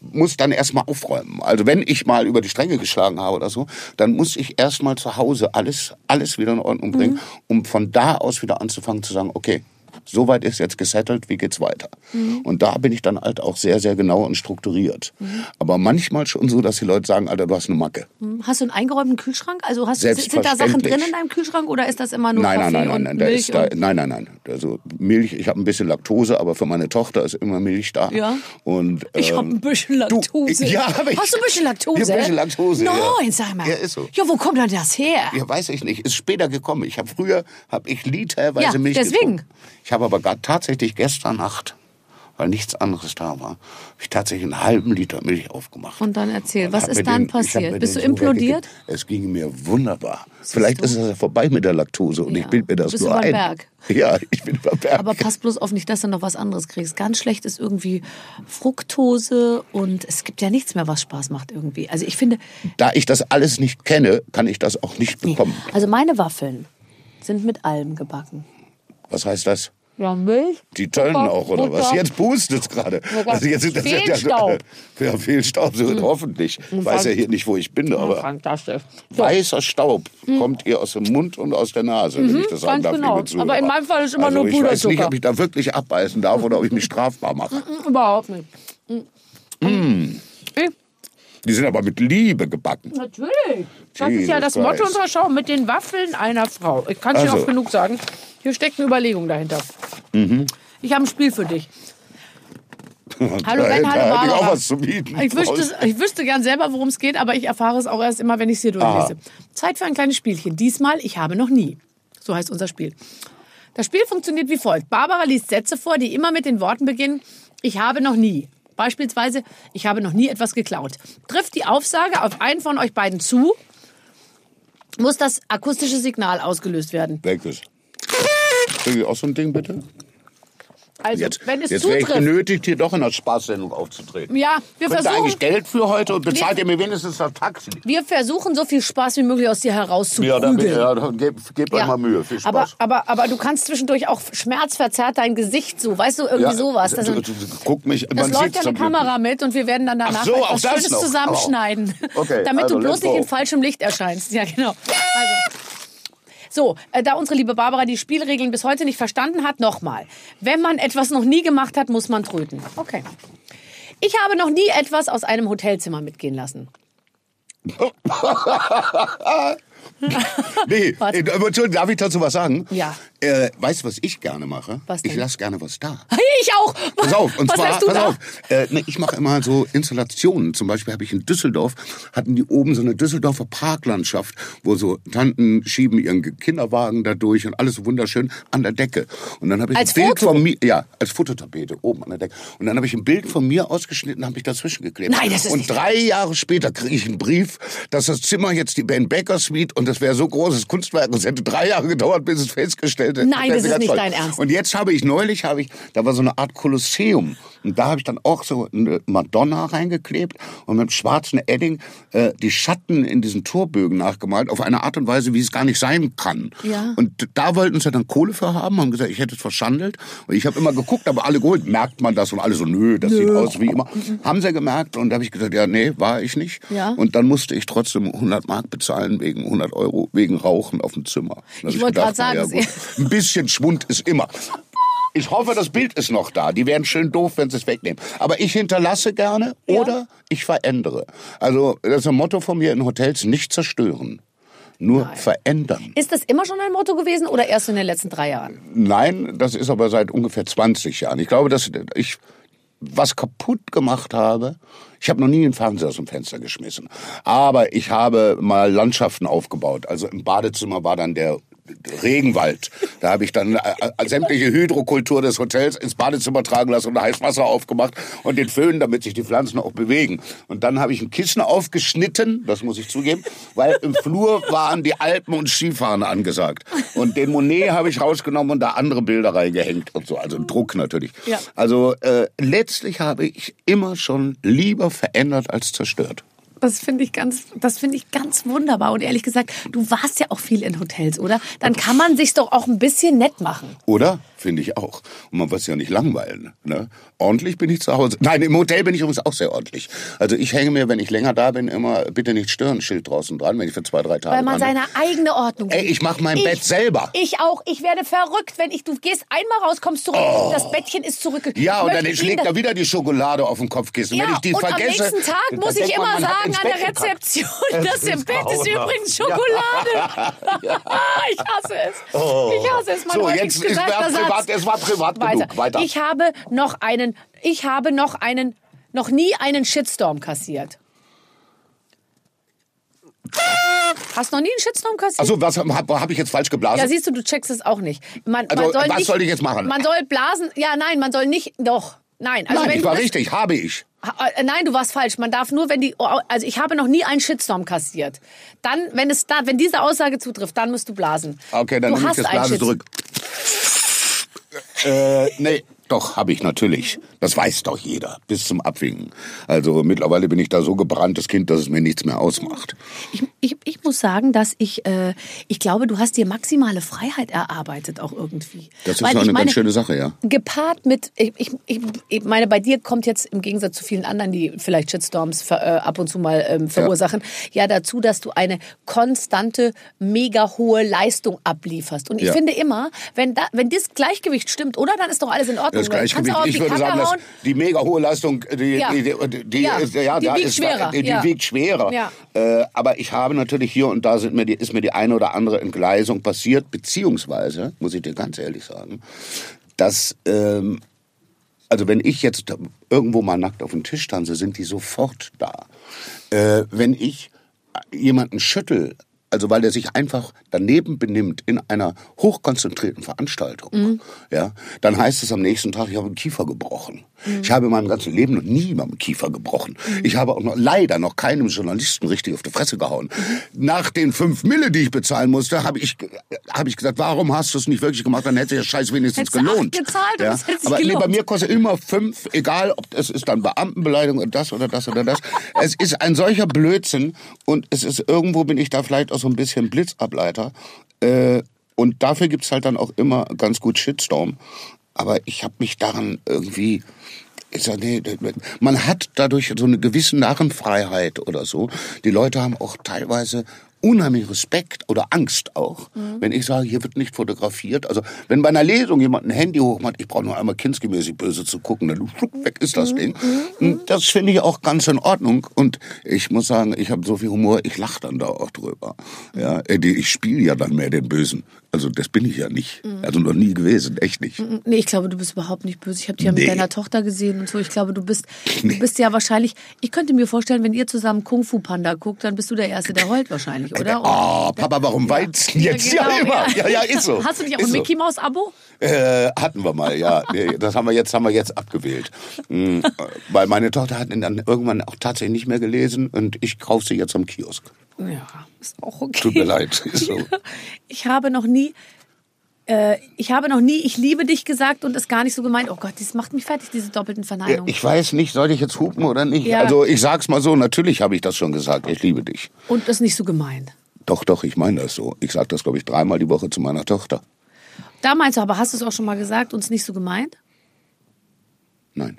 muss dann erstmal aufräumen. Also wenn ich mal über die Stränge geschlagen habe oder so, dann muss ich erstmal zu Hause alles, alles wieder in Ordnung bringen, Mhm. um von da aus wieder anzufangen zu sagen, okay, soweit ist jetzt gesettelt, wie geht's weiter? Mhm. Und da bin ich dann halt auch sehr, sehr genau und strukturiert. Aber manchmal schon so, dass die Leute sagen, Alter, du hast eine Macke. Hast du einen eingeräumten Kühlschrank? Also hast, sind da Sachen drin in deinem Kühlschrank oder ist das immer nur Nein, Kaffee nein, nein, nein, nein, Milch? da, nein, nein, nein. Also Milch, ich habe ein bisschen Laktose, aber für meine Tochter ist immer Milch da. Ja. Und, ich habe ähm, ein bisschen du, Laktose. ja, aber ich- Hast du ein bisschen Laktose? Ja, ein bisschen Laktose, ja. Nein, sag mal. Ja, ist so. Ja, wo kommt denn das her? Ja, weiß ich nicht. Ist später gekommen. Ich habe früher, habe ich literweise Ja, Milch deswegen. getrunken. Ich habe aber gar tatsächlich gestern Nacht, weil nichts anderes da war, habe ich tatsächlich einen halben Liter Milch aufgemacht. Und dann erzähl, Und was ist dann den- passiert? Bist du implodiert? weggegeben. Es ging mir wunderbar. Vielleicht ist es ja vorbei mit der Laktose und Ja. ich bild mir das Du bist nur über ein. Berg. Ja, ich bin über Berg. Aber pass bloß auf nicht, dass du noch was anderes kriegst. Ganz schlecht ist irgendwie Fructose und es gibt ja nichts mehr, was Spaß macht irgendwie. Also ich finde, da ich das alles nicht kenne, kann ich das auch nicht bekommen. also meine Waffeln sind mit Alm gebacken. Was heißt das? Ja, Milch. Die töllen auch, oder was? Butter. Jetzt pustet es gerade. Also jetzt sind das ja- Fehlstaub. Ja, Fehlstaub, so, hoffentlich. Ich weiß ja hier nicht, wo ich bin, aber Fantastisch. So, weißer Staub kommt ihr aus dem Mund und aus der Nase, wenn ich das sagen Mhm. darf, genau. liebe Zuhörer. Aber in meinem Fall ist immer also nur ich weiß nicht, Puderzucker. ob ich da wirklich abbeißen darf oder ob ich mich strafbar mache. Mm, Überhaupt nicht. Mm. Die sind aber mit Liebe gebacken. Natürlich. Das ist ja Jesus das Motto Christ. unserer Show mit den Waffeln einer Frau. Ich kann es dir Also. oft genug sagen. Hier steckt eine Überlegung dahinter. Mhm. Ich habe ein Spiel für dich. Hallo Ben, da hallo hätte ich auch Barbara. was zu bieten. Ich wüsste, ich wüsste gern selber, worum es geht, aber ich erfahre es auch erst immer, wenn ich es hier durchlese. Zeit für ein kleines Spielchen. Diesmal, ich habe noch nie. So heißt unser Spiel. Das Spiel funktioniert wie folgt. Barbara liest Sätze vor, die immer mit den Worten beginnen, ich habe noch nie. Beispielsweise, ich habe noch nie etwas geklaut. Trifft die Aufsage auf einen von euch beiden zu, muss das akustische Signal ausgelöst werden. Welches? Kriege ich auch so ein Ding, bitte? Also, Jetzt, wenn es jetzt wäre ich genötigt, hier doch in der Spaßsendung aufzutreten. Ja, wir Kriegt versuchen, eigentlich Geld für heute und bezahlt ihr mir wenigstens das Taxi? wir versuchen, so viel Spaß wie möglich aus dir Ja, herauszuprügeln. dann, ja, dann gebt, euch Ja. mal Mühe. Viel Spaß. Aber, aber, aber du kannst zwischendurch auch schmerzverzerrt dein Gesicht so, weißt du, irgendwie Ja, sowas. Das, du- du- du- Guck mich, das läuft ja eine Kamera mit und wir werden dann danach Ach so, etwas Schönes noch. zusammenschneiden. Oh. Okay, damit also, du bloß nicht in falschem Licht erscheinst. Ja, genau. Also. So, äh, da unsere liebe Barbara die Spielregeln bis heute nicht verstanden hat, nochmal. Wenn man etwas noch nie gemacht hat, muss man tröten. Okay. Ich habe noch nie etwas aus einem Hotelzimmer mitgehen lassen. Nee, Warte. äh, Entschuldigung, darf ich dazu was sagen? Ja. Äh, weißt du, was ich gerne mache? Was Ich denn? lasse gerne was da. Ich auch. Pass auf, und Was zwar, pass da? auf. Äh, ne, ich mache immer so Installationen. Zum Beispiel habe ich in Düsseldorf, hatten die oben so eine Düsseldorfer Parklandschaft, wo so Tanten schieben ihren Kinderwagen da durch und alles so wunderschön an der Decke. Und dann habe ich Als ein Bild Foto? von mir, ja, als Fototapete oben an der Decke. Und dann habe ich ein Bild von mir ausgeschnitten, habe ich dazwischen geklebt. Nein, das ist Und nicht drei Jahre später kriege ich einen Brief, dass das Zimmer jetzt die Ben Becker Suite und das wäre so großes Kunstwerk und es hätte drei Jahre gedauert, bis es festgestellt Nein, das ist nicht toll. dein Ernst. Und jetzt habe ich neulich, habe ich, da war so eine Art Kolosseum. Und da habe ich dann auch so eine Madonna reingeklebt und mit schwarzen Edding äh, die Schatten in diesen Torbögen nachgemalt, auf eine Art und Weise, wie es gar nicht sein kann. Ja. Und da wollten sie dann Kohle für haben, haben gesagt, ich hätte es verschandelt. Und ich habe immer geguckt, aber alle geholt, merkt man das? Und alle so, nö, das sieht aus wie immer. Haben sie gemerkt und da habe ich gesagt, ja, nee, war ich nicht. Ja. Und dann musste ich trotzdem 100 Mark bezahlen wegen 100 Euro, wegen Rauchen auf dem Zimmer. Da Ich wollte gerade sagen, ja, ein bisschen Schwund ist immer. Ich hoffe, das Bild ist noch da. Die wären schön doof, wenn sie es wegnehmen. Aber ich hinterlasse gerne oder ich verändere. Also das ist ein Motto von mir in Hotels, nicht zerstören. Nur verändern. Ist das immer schon ein Motto gewesen oder erst in den letzten drei Jahren? Nein, das ist aber seit ungefähr 20 Jahren. Ich glaube, dass ich was kaputt gemacht habe. Ich habe noch nie einen Fernseher aus dem Fenster geschmissen. Aber ich habe mal Landschaften aufgebaut. Also im Badezimmer war dann der Regenwald. Da habe ich dann äh, äh, sämtliche Hydrokultur des Hotels ins Badezimmer tragen lassen und Heißwasser aufgemacht und den Föhn, damit sich die Pflanzen auch bewegen. Und dann habe ich ein Kissen aufgeschnitten, das muss ich zugeben, weil im Flur waren die Alpen und Skifahren angesagt. Und den Monet habe ich rausgenommen und da andere Bilder reingehängt und so, also ein Druck natürlich. Ja. Also äh, letztlich habe ich immer schon lieber verändert als zerstört. Das finde ich ganz, das finde ich ganz wunderbar. Und ehrlich gesagt, du warst ja auch viel in Hotels, oder? Dann kann man sich doch auch ein bisschen nett machen. Oder? Finde ich auch. Und man wird ja nicht langweilen. Ne? Ordentlich bin ich zu Hause. Nein, im Hotel bin ich übrigens auch sehr ordentlich. Also ich hänge mir, wenn ich länger da bin, immer bitte nicht stören Schild draußen dran, wenn ich für zwei, drei Tage Weil man dran bin. seine eigene Ordnung Ey, ich mache mein Ich- Bett selber. Ich auch. Ich werde verrückt, wenn ich, du gehst einmal raus, kommst zurück, das Bettchen ist zurück. Oh. Ja, und dann schlägt er wieder die Schokolade auf den Kopfkissen. Ja, wenn ich die und vergesse, am nächsten Tag muss ich man, immer man hat sagen an der. Rezeption, das im ist Bett ist übrigens Schokolade. ich hasse es. Ich hasse es. Mein Oh. So, jetzt ist gesagter wer privat, es war privat Weiter. genug. Weiter. Ich habe noch einen, ich habe noch einen, noch nie einen Shitstorm kassiert. Hast noch nie einen Shitstorm kassiert? Also was habe hab ich jetzt falsch geblasen? Ja, siehst du, du checkst es auch nicht. Man, Also, man soll was nicht, soll ich jetzt machen? Man soll blasen. Ja, nein, man soll nicht. Doch. Nein, also Nein, ich du war bist- richtig, habe ich. Äh, Nein, du warst falsch. Man darf nur, wenn die, also ich habe noch nie einen Shitstorm kassiert. Dann, wenn es da, wenn diese Aussage zutrifft, dann musst du blasen. Okay, dann du nehme ich das einen Blase Shits- zurück. Äh, nee, doch, habe ich natürlich. Das weiß doch jeder, bis zum Abwinken. Also mittlerweile bin ich da so gebranntes Kind, dass es mir nichts mehr ausmacht. Ich, ich, ich muss sagen, dass ich, äh, ich glaube, du hast dir maximale Freiheit erarbeitet auch irgendwie. Das ist Weil eine meine, ganz schöne Sache, ja. Gepaart mit, ich, ich, ich, meine, bei dir kommt jetzt im Gegensatz zu vielen anderen, die vielleicht Shitstorms ver, äh, ab und zu mal ähm, verursachen, ja. dazu, dass du eine konstante, mega hohe Leistung ablieferst. Und ich Ja. finde immer, wenn, da, wenn das Gleichgewicht stimmt, oder dann ist doch alles in Ordnung. Das Gleichgewicht. Ich würde sagen, dass die mega hohe Leistung, die, Ja. die, die, die, Ja. ist, ja, Die da wiegt ist, schwerer. Die, Ja. wiegt schwerer. Äh, aber ich habe natürlich hier und da sind mir die, ist mir die eine oder andere Entgleisung passiert, beziehungsweise, muss ich dir ganz ehrlich sagen, dass, ähm, also wenn ich jetzt irgendwo mal nackt auf den Tisch tanze, sind die sofort da. Äh, wenn ich jemanden schüttel, also weil der sich einfach daneben benimmt in einer hochkonzentrierten Veranstaltung, ja, dann heißt es am nächsten Tag, ich habe einen Kiefer gebrochen. Ich habe in meinem ganzen Leben noch nie mal einen Kiefer gebrochen. Ich habe auch noch, leider noch keinem Journalisten richtig auf die Fresse gehauen. Nach den fünf Mille, die ich bezahlen musste, habe ich, habe ich gesagt, warum hast du es nicht wirklich gemacht? Dann hätte der Scheiß wenigstens Hättest gelohnt. gezahlt ja. Aber nee, bei gelohnt. mir kostet immer fünf, egal ob es ist dann Beamtenbeleidigung und das oder das oder das. es ist ein solcher Blödsinn und es ist irgendwo bin ich da vielleicht auch so ein bisschen Blitzableiter. Äh, und dafür gibt's halt dann auch immer ganz gut Shitstorm. Aber ich habe mich daran irgendwie ich sag, nee, man hat dadurch so eine gewisse Narrenfreiheit oder so. Die Leute haben auch teilweise unheimlich Respekt oder Angst auch, wenn ich sage, hier wird nicht fotografiert. Also wenn bei einer Lesung jemand ein Handy hochmacht, ich brauche nur einmal kindsgemäßig böse zu gucken, dann weg ist das Ding. Und Das finde ich auch ganz in Ordnung. Und ich muss sagen, ich habe so viel Humor, ich lache dann da auch drüber. Ja, äh, ich spiele ja dann mehr den Bösen. Also das bin ich ja nicht. Also noch nie gewesen, echt nicht. Nee, ich glaube, du bist überhaupt nicht böse. Ich habe dich ja mit Nee. deiner Tochter gesehen und so. Ich glaube, du bist, du bist ja wahrscheinlich. Ich könnte mir vorstellen, wenn ihr zusammen Kung Fu Panda guckt, dann bist du der Erste, der heult wahrscheinlich, oder? Oh, Papa, warum weinst du jetzt? Ja, genau, immer. Ja, ja, ist so. Hast du nicht auch Ist ein. Mickey Maus Abo? Äh, hatten wir mal, ja. Nee, Das haben wir jetzt, haben wir jetzt abgewählt. Mhm. Weil meine Tochter hat ihn dann irgendwann auch tatsächlich nicht mehr gelesen und ich kaufe sie jetzt am Kiosk. Ja, ist auch okay. Tut mir leid, ist so. Ich habe noch nie, äh, ich habe noch nie, ich liebe dich gesagt und es gar nicht so gemeint. Oh Gott, das macht mich fertig, diese doppelten Ja, Verneinungen. ich weiß nicht, soll ich jetzt hupen oder nicht? Ja. Also ich sag's mal so, natürlich habe ich das schon gesagt, ich liebe dich. und das nicht so gemeint. Doch, doch, ich meine das so. Ich sage das, glaube ich, dreimal die Woche zu meiner Tochter. Da meinst du, aber hast du es auch schon mal gesagt und es nicht so gemeint? Nein.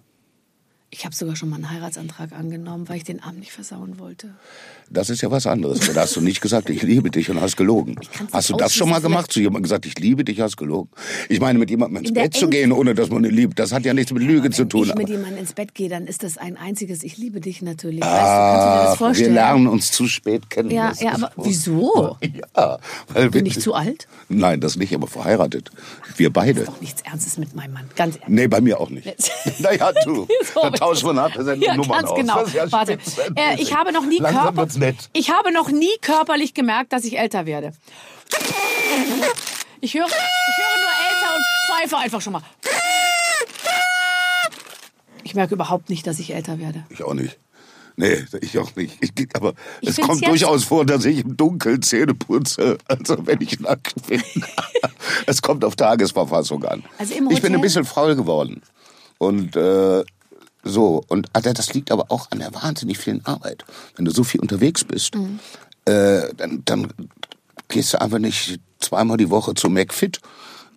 Ich habe sogar schon mal einen Heiratsantrag angenommen, weil ich den Abend nicht versauen wollte. Das ist ja was anderes. Da hast du nicht gesagt, ich liebe dich und hast gelogen. Hast du das schon mal gemacht? Zu jemandem gesagt, ich liebe dich, hast gelogen? Ich meine, mit jemandem ins Bett zu gehen, ohne dass man ihn liebt, das hat ja nichts mit Lüge zu tun. Wenn ich mit jemandem ins Bett gehe, dann ist das ein einziges Ich liebe dich natürlich. Weißt du, kannst du dir das Ach, wir vorstellen? lernen uns zu spät kennen. Ja, Das ja, ist aber wohl- wieso? Ja, weil Bin wir- ich zu alt? Nein, das nicht, aber verheiratet. Wir beide. Doch nichts Ernstes mit meinem Mann. Ganz ehrlich. Nee, bei mir auch nicht. naja, du, So, dann tauschen wir nach der Sendung ja, Nummern ganz aus. genau. Das ist Warte, äh, ich habe noch nie Langsam Körper, nett. ich habe noch nie körperlich gemerkt, dass ich älter werde. Ich höre, ich höre nur älter und pfeife einfach schon mal. Ich merke überhaupt nicht, dass ich älter werde. Ich auch nicht. Nee, ich auch nicht. Ich, aber Ich es kommt durchaus vor, dass ich im Dunkeln Zähne putze, also wenn ich nackt bin. es kommt auf Tagesverfassung an. Also ich bin ein bisschen faul geworden. Und äh, so, und also das liegt aber auch an der wahnsinnig vielen Arbeit. Wenn du so viel unterwegs bist, Mhm. äh, dann, dann gehst du einfach nicht zweimal die Woche zu McFit.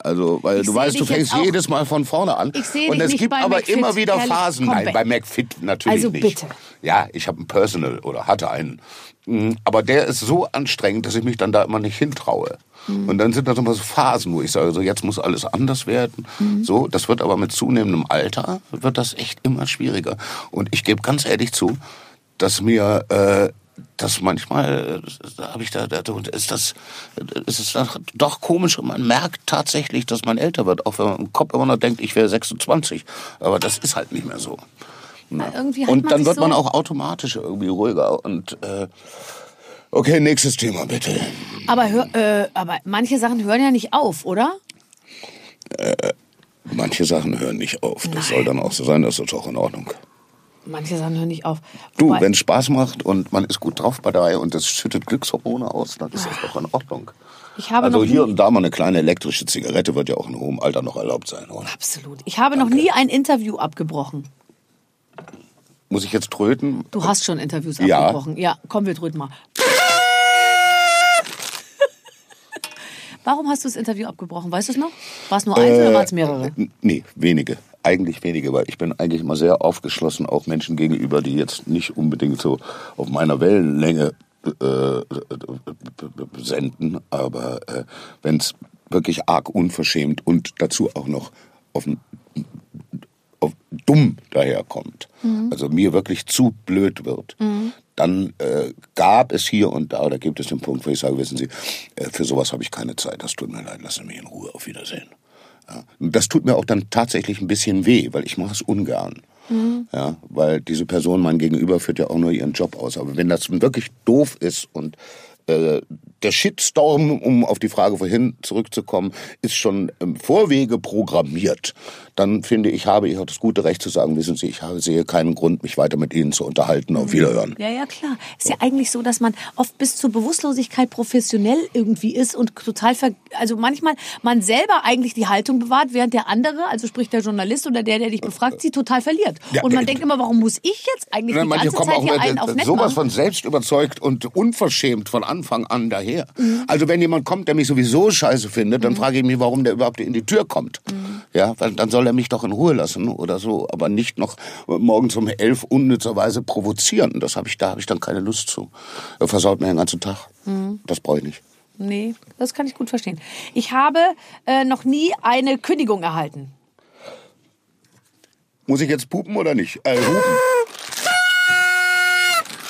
Also, weil Ich du weißt, du fängst jedes Mal von vorne an. Ich seh und es gibt aber McFit, immer wieder. Phasen. Nein, bei McFit natürlich Also nicht. bitte. Ja, ich habe einen Personal oder hatte einen. Mm, Aber der ist so anstrengend, dass ich mich dann da immer nicht hintraue. Mhm. Und dann sind das immer so Phasen, wo ich sage, so jetzt muss alles anders werden. Mhm. So, das wird aber mit zunehmendem Alter wird das echt immer schwieriger. Und ich gebe ganz ehrlich zu, dass mir äh, das manchmal äh, da habe ich da, da ist das es ist doch- doch komisch und man merkt tatsächlich, dass man älter wird, auch wenn man im Kopf immer noch denkt, ich wäre 26, aber das ist halt nicht mehr so. Ja. und man dann wird man so- auch automatisch irgendwie ruhiger und äh, okay, nächstes Thema bitte. Aber, hör, äh, aber manche Sachen hören ja nicht auf, oder? Manche Sachen hören nicht auf. Das soll dann auch so sein, das ist auch in Ordnung. Manche Sachen hören nicht auf. Du, Wobei- wenn es Spaß macht und man ist gut drauf bei dabei und das schüttet Glückshormone aus, dann ist das doch in Ordnung. Also hier und da mal eine kleine elektrische Zigarette wird ja auch in hohem Alter noch erlaubt sein, oder? absolut. Ich habe noch nie ein Interview abgebrochen. Muss ich jetzt tröten? Du hast schon Interviews Ja. abgebrochen. Ja, komm, wir drücken mal. Warum hast du das Interview abgebrochen? Weißt du es noch? War es nur eins oder waren es mehrere? Nee, wenige. Eigentlich wenige, weil ich bin eigentlich immer sehr aufgeschlossen, auch Menschen gegenüber, die jetzt nicht unbedingt so auf meiner Wellenlänge äh, senden. Aber äh, wenn es wirklich arg unverschämt und dazu auch noch auf, auf dumm daherkommt, also mir wirklich zu blöd wird, dann äh, gab es hier und da, oder gibt es den Punkt, wo ich sage, wissen Sie, äh, für sowas habe ich keine Zeit, das tut mir leid, lassen Sie mich in Ruhe, auf Wiedersehen. Ja. Das tut mir auch dann tatsächlich ein bisschen weh, weil ich mache es ungern. Ja, weil diese Person, mein Gegenüber, führt ja auch nur ihren Job aus. Aber wenn das wirklich doof ist und äh, der Shitstorm, um auf die Frage vorhin zurückzukommen, ist schon im Vorwege programmiert, dann finde ich, habe ich auch das gute Recht zu sagen, wissen Sie, ich habe, sehe keinen Grund, mich weiter mit Ihnen zu unterhalten. Auf Wiederhören. Ja, ja, klar. Ist ja eigentlich so, dass man oft bis zur Bewusstlosigkeit professionell irgendwie ist und total, ver also manchmal man selber eigentlich die Haltung bewahrt, während der andere, also sprich der Journalist oder der, der dich befragt, sie total verliert. Ja, und man denkt immer, warum muss ich jetzt eigentlich Na, die manche ganze Zeit hier einen auf äh, nett sowas machen? von selbst überzeugt und unverschämt von Anfang an daher. Mhm. Also wenn jemand kommt, der mich sowieso scheiße findet, dann frage ich mich, warum der überhaupt in die Tür kommt. Mhm. Ja, weil dann soll er mich doch in Ruhe lassen oder so, aber nicht noch morgens um elf unnützerweise provozieren. Das habe ich, da habe ich dann keine Lust zu. Er versaut mir den ganzen Tag. Mhm. Das brauche ich nicht. Nee, das kann ich gut verstehen. Ich habe äh, noch nie eine Kündigung erhalten. Muss ich jetzt pupen oder nicht? Äh, hupen.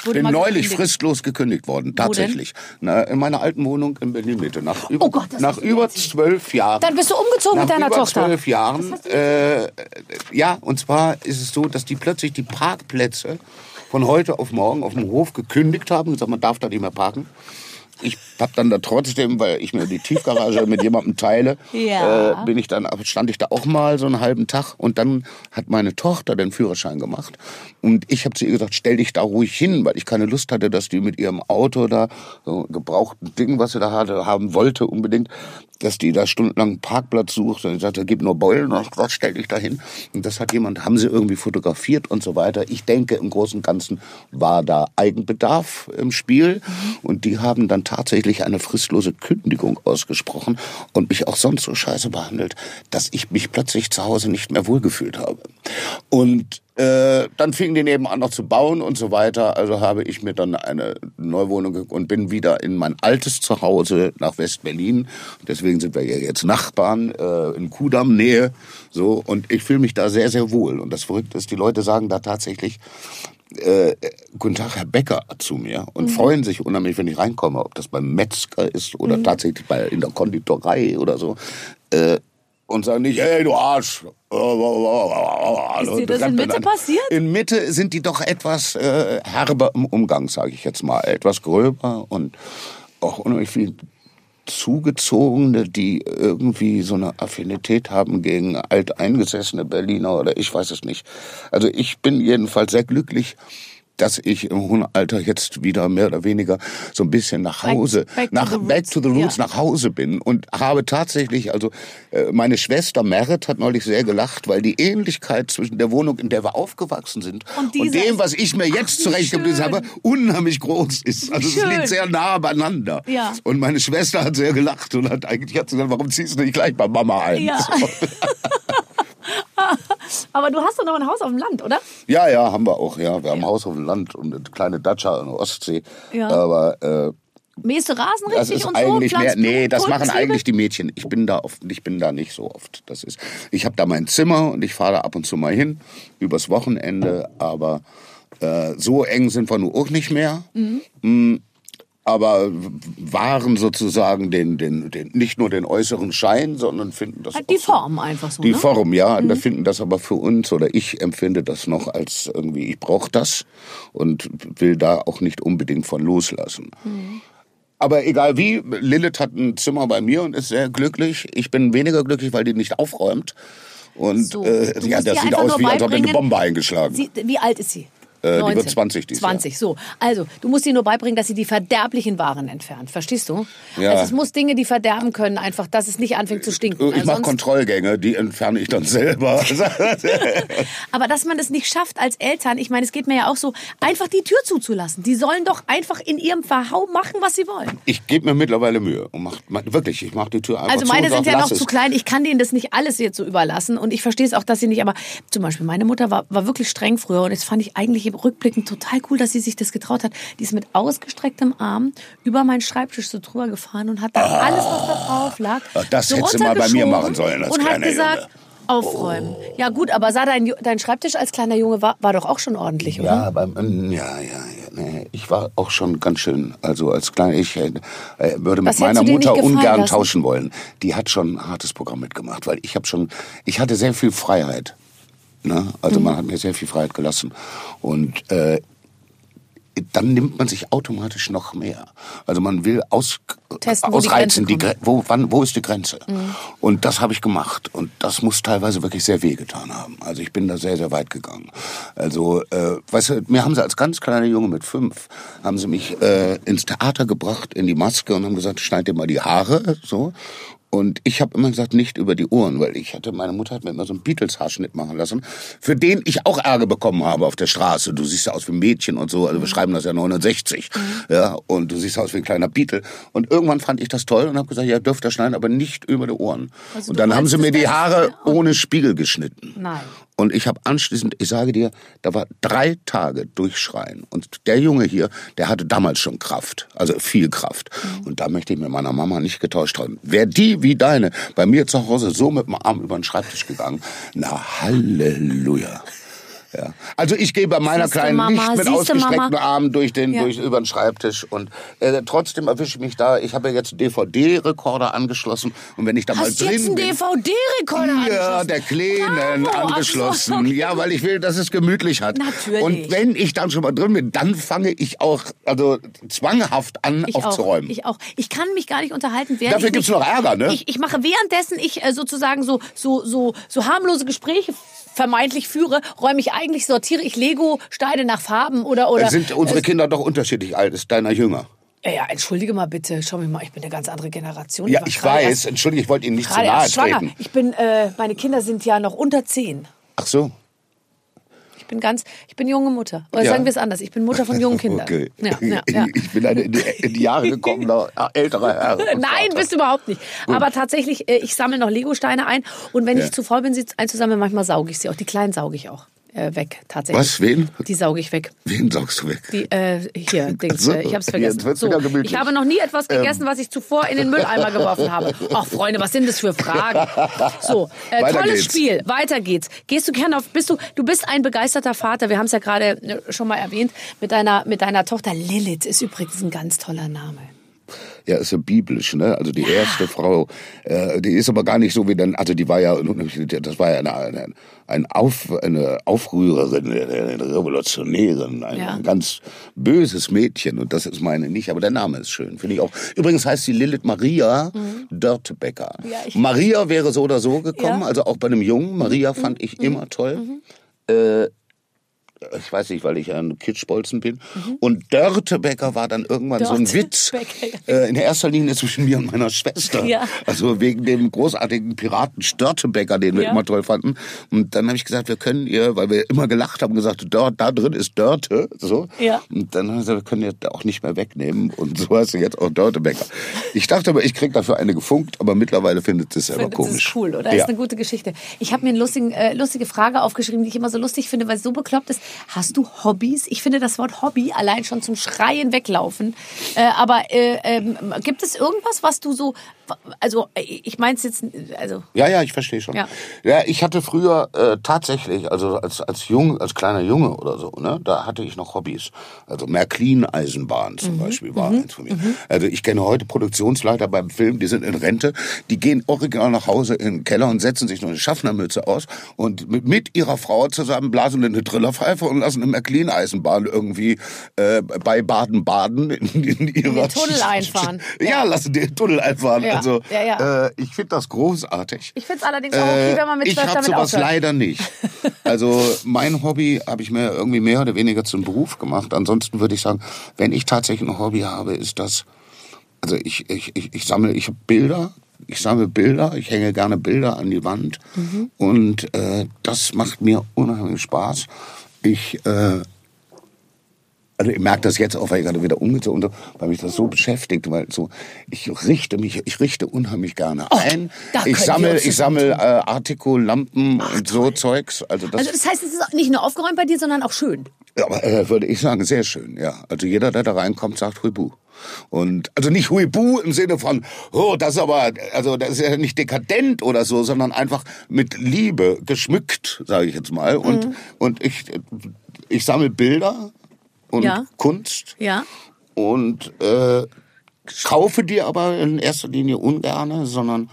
Bin neulich gekündigt. fristlos gekündigt worden, tatsächlich. Na, in meiner alten Wohnung in Berlin-Mitte. Nach über, Oh Gott, nach über zwölf Jahren. Dann bist du umgezogen nach mit deiner über Tochter. zwölf Jahren. Äh, ja, und zwar ist es so, dass die plötzlich die Parkplätze von heute auf morgen auf dem Hof gekündigt haben und gesagt, man darf da nicht mehr parken. Ich habe dann da trotzdem, weil ich mir die Tiefgarage mit jemandem teile, Ja. äh, bin ich dann, stand ich da auch mal so einen halben Tag und dann hat meine Tochter den Führerschein gemacht und ich habe zu ihr gesagt, stell dich da ruhig hin, weil ich keine Lust hatte, dass die mit ihrem Auto da so gebrauchten Ding, was sie da hatte, haben wollte unbedingt, dass die da stundenlang einen Parkplatz sucht und ich sagte, gib nur Beulen hab gesagt, stell dich da hin und das hat jemand, haben sie irgendwie fotografiert und so weiter. Ich denke, im Großen und Ganzen war da Eigenbedarf im Spiel und die haben dann tatsächlich eine fristlose Kündigung ausgesprochen und mich auch sonst so scheiße behandelt, dass ich mich plötzlich zu Hause nicht mehr wohlgefühlt habe. Und Äh, dann fingen die nebenan noch zu bauen und so weiter. Also habe ich mir dann eine Neuwohnung und bin wieder in mein altes Zuhause nach West-Berlin. Deswegen sind wir ja jetzt Nachbarn äh, in Kudamm-Nähe. So, und ich fühle mich da sehr, sehr wohl. Und das Verrückte ist, die Leute sagen da tatsächlich, äh, guten Tag, Herr Becker, zu mir und freuen sich unheimlich, wenn ich reinkomme, ob das beim Metzger ist oder tatsächlich bei, in der Konditorei oder so. Äh, und sagen nicht, hey, du Arsch. Ist dir das in Mitte passiert? In Mitte sind die doch etwas äh, herber im Umgang, sage ich jetzt mal. Etwas gröber und auch unheimlich viel Zugezogene, die irgendwie so eine Affinität haben gegen alteingesessene Berliner oder ich weiß es nicht. Also ich bin jedenfalls sehr glücklich, dass ich im hohen Alter jetzt wieder mehr oder weniger so ein bisschen nach Back- Hause, back to nach the back roots, to the roots, ja. nach Hause bin und habe tatsächlich, also äh, meine Schwester Merit hat neulich sehr gelacht, weil die Ähnlichkeit zwischen der Wohnung, in der wir aufgewachsen sind Und und, dem, was ich mir jetzt Ach, habe, unheimlich groß ist. Also es liegt sehr nah beieinander. Ja. Und meine Schwester hat sehr gelacht und hat eigentlich hat sie gesagt, warum ziehst du nicht gleich bei Mama ein? Ja. So. Aber du hast doch noch ein Haus auf dem Land, oder? Ja, ja, haben wir auch. Ja, wir haben ein Haus auf dem Land und eine kleine Datscha an der Ostsee. Ja. Aber äh, Mähst du Rasen das richtig ist und so? eigentlich mehr. Pflanzt Nee, das machen eigentlich die Mädchen. Ich bin da oft, ich bin da nicht so oft. Das ist. Ich habe da mein Zimmer und ich fahre da ab und zu mal hin übers Wochenende. Aber äh, so eng sind wir nur auch nicht mehr. Mm, aber wahren sozusagen den, den, den, nicht nur den äußeren Schein, sondern finden das Halt auch die so- Form einfach so, die ne? Form, ja. Wir finden das aber für uns oder ich empfinde das noch als irgendwie, ich brauche das und will da auch nicht unbedingt von loslassen. Aber egal wie, Lilith hat ein Zimmer bei mir und ist sehr glücklich. Ich bin weniger glücklich, weil die nicht aufräumt. Und So, äh, ja, das sieht aus, wie als ob eine Bombe eingeschlagen. Sie, wie alt ist sie? Äh, die wird 19. 20 dieses Jahr. 20, so. Also, du musst ihr nur beibringen, dass sie die verderblichen Waren entfernt. Verstehst du? Ja. Also, es muss Dinge, die verderben können, einfach, dass es nicht anfängt zu stinken. Ich Weil mache Kontrollgänge, die entferne ich dann selber. Aber dass man es nicht schafft als Eltern, ich meine, es geht mir ja auch so, einfach die Tür zuzulassen. Die sollen doch einfach in ihrem Verhau machen, was sie wollen. ich gebe mir mittlerweile Mühe und mach, wirklich, ich mache die Tür einfach Also meine sind ja noch zu klein. Ich kann denen das nicht alles jetzt so überlassen. Und ich verstehe es auch, dass sie nicht. Aber zum Beispiel meine Mutter war, war wirklich streng früher. Und das fand ich eigentlich im Rückblicken total cool, dass sie sich das getraut hat. Die ist mit ausgestrecktem Arm über meinen Schreibtisch so drüber gefahren und hat dann alles, was da drauf lag, Ah, das so hättest du mal bei mir machen sollen als und hat gesagt, Junge. aufräumen. Ja gut, aber sah dein, dein Schreibtisch als kleiner Junge war, war doch auch schon ordentlich, oder? Ja, beim, ja, ja, ja. Nee, ich war auch schon ganz schön, also als kleiner, ich äh, würde mit hättest meiner Mutter ungern lassen? tauschen wollen. Die hat schon ein hartes Programm mitgemacht, weil ich habe schon, ich hatte sehr viel Freiheit. Ne? Also Mhm. man hat mir sehr viel Freiheit gelassen. Und äh, dann nimmt man sich automatisch noch mehr. Also man will aus, Testen, wo die ausreizen, Grenze die Gre- wo, wann, wo ist die Grenze? Und das habe ich gemacht. Und das muss teilweise wirklich sehr wehgetan haben. Also ich bin da sehr, sehr weit gegangen. Also, äh, weißt du, mir haben sie als ganz kleiner Junge mit fünf, haben sie mich äh, ins Theater gebracht, in die Maske und haben gesagt, schneid dir mal die Haare, so. Und ich habe immer gesagt, nicht über die Ohren, weil ich hatte, meine Mutter hat mir immer so einen Beatles-Haarschnitt machen lassen, für den ich auch Ärger bekommen habe auf der Straße. Du siehst ja aus wie ein Mädchen und so, also wir schreiben das ja 69, ja, und du siehst aus wie ein kleiner Beatle. Und irgendwann fand ich das toll und habe gesagt, ja, dürft ihr schneiden, aber nicht über die Ohren. Also und dann haben sie mir die Haare ohne Spiegel geschnitten. Nein. Und ich habe anschließend, ich sage dir, da war drei Tage durchschreien. Und der Junge hier, der hatte damals schon Kraft, also viel Kraft. Und da möchte ich mit meiner Mama nicht getauscht haben. Wäre die wie deine bei mir zu Hause so mit dem Arm über den Schreibtisch gegangen, na Halleluja. Ja. Also ich gehe bei meiner Siehste, Kleinen Mama, nicht mit siehste, ausgestreckten Mama. Armen durch den, Ja. durch, über den Schreibtisch. Und äh, trotzdem erwische ich mich da. Ich habe ja jetzt einen DVD-Rekorder angeschlossen. Und wenn ich da mal Hast du drin jetzt einen bin... DVD-Rekorder Ja, angeschlossen? der Kleinen Bravo, angeschlossen. okay. Ja, weil ich will, dass es gemütlich hat. Natürlich. Und wenn ich dann schon mal drin bin, dann fange ich auch also zwanghaft an Ich aufzuräumen. Auch, ich auch. Ich kann mich gar nicht unterhalten, während Dafür gibt's nicht- noch Ärger, ne? Ich, ich mache währenddessen ich äh, sozusagen so so so so harmlose Gespräche vermeintlich führe, räume ich eigentlich sortiere ich Lego Steine nach Farben oder oder Sind unsere Kinder doch unterschiedlich alt? Ist deiner jünger? ja, ja, entschuldige mal bitte, schau mich mal, ich bin eine ganz andere Generation. Ja, ich gerade weiß. erst- Entschuldige, ich wollte Ihnen nicht zu nahe treten. Ich bin äh, meine Kinder sind ja noch unter zehn. Ach so. Ich bin ganz, ich bin junge Mutter. Oder Ja. sagen wir es anders, ich bin Mutter von jungen Kindern. Okay. Ja, ja. Ich bin eine in die, in die Jahre gekommener älterer Herr. und Nein, Vater. bist du überhaupt nicht. Aber tatsächlich, äh, ich sammle noch Legosteine ein und wenn ich zu faul bin, sie einzusammeln, manchmal sauge ich sie auch. Die kleinen sauge ich auch. Äh, weg, tatsächlich. Was? Wen? Die sauge ich weg. Wen saugst du weg? Die, äh, hier, Dings, So, äh, ich hab's jetzt vergessen. wird's So, ich habe noch nie etwas gegessen, was ich zuvor in den Mülleimer geworfen habe. Ach, Freunde, was sind das für Fragen? So, äh, tolles geht's. Spiel. Weiter geht's. Gehst du gerne auf, bist du, du bist ein begeisterter Vater. Wir haben es ja gerade äh, schon mal erwähnt. Mit deiner, mit deiner Tochter Lilith ist übrigens ein ganz toller Name. Ja, ist ja biblisch, ne? Also die erste Frau, äh, die ist aber gar nicht so wie dann, also die war ja, das war ja eine, eine, ein Auf, eine Aufrührerin, eine Revolutionärin, ein, Ja. ganz böses Mädchen und das ist meine nicht, aber der Name ist schön, finde ich auch. Übrigens heißt sie Lilith Maria Dörtebecker. Mhm. Ja, ich- Maria wäre so oder so gekommen, Ja. Mhm. also auch bei einem Jungen. Maria fand ich immer toll. Äh, ich weiß nicht, weil ich ein Kitschbolzen bin. Und Dörtebecker war dann irgendwann so ein Witz. Mhm. Äh, in erster Linie zwischen mir und meiner Schwester. Ja. Also wegen dem großartigen Piraten Störtebecker, den wir Ja. immer toll fanden. Und dann habe ich gesagt, wir können ihr, weil wir immer gelacht haben, gesagt, dort, da drin ist Dörte. So. Ja. Und dann haben wir gesagt, wir können ihr auch nicht mehr wegnehmen. Und so heißt sie jetzt auch Dörtebecker. Ich dachte aber, ich krieg dafür eine gefunkt, aber mittlerweile findet sie es selber komisch. Das ist cool, oder? Ja. Ist eine gute Geschichte. Ich habe mir eine lustigen, äh, lustige Frage aufgeschrieben, die ich immer so lustig finde, weil es so bekloppt ist. Hast du Hobbys? Ich finde das Wort Hobby allein schon zum Schreien weglaufen. Äh, aber äh, ähm, gibt es irgendwas, was du so, also äh, ich meine es jetzt, also Ja, ja, ich verstehe schon. Ja. Ja. ich hatte früher äh, tatsächlich, also als als jung, als kleiner Junge oder so, ne, da hatte ich noch Hobbys. Also Märklin-Eisenbahn Mhm. zum Beispiel war eins von mir. Also ich kenne heute Produktionsleiter beim Film, die sind in Rente, die gehen original nach Hause in den Keller und setzen sich noch eine Schaffnermütze aus und mit, mit ihrer Frau zusammen blasen eine Trillerpfeife und lassen eine Märklin-Eisenbahn irgendwie äh, bei Baden-Baden in, in ihrer den Tunnel einfahren. Ja, lassen den Tunnel einfahren. Ja. Also Ja, ja. Äh, ich finde das großartig. ich finde es allerdings auch okay, wenn man mit Äh, ich zwölf habe damit sowas aufhört. leider nicht. Also mein Hobby habe ich mir irgendwie mehr oder weniger zum Beruf gemacht. Ansonsten würde ich sagen, wenn ich tatsächlich ein Hobby habe, ist das, also ich, ich, ich, ich sammle, ich habe Bilder, ich sammle Bilder, ich hänge gerne Bilder an die Wand Mhm. und äh, das macht mir unheimlich Spaß. Ich äh, also ich merke das jetzt auch, weil ich gerade wieder umgezogen bin, weil mich das so beschäftigt, weil so ich richte mich, ich richte unheimlich gerne ein. Oh, Ich sammle, ich sammle äh, Artikel, Lampen und so Zeugs. Also das, Also das heißt, es ist nicht nur aufgeräumt bei dir, sondern auch schön. aber, äh, würde ich sagen, sehr schön, ja. Also jeder, der da reinkommt, sagt Huibu. Und also nicht Huibu im Sinne von, oh, das ist aber, also das ist ja nicht dekadent oder so, sondern einfach mit Liebe geschmückt, sage ich jetzt mal. Und Mhm. und ich ich sammle Bilder und Ja. Kunst Ja. und äh, kaufe die aber in erster Linie ungerne, sondern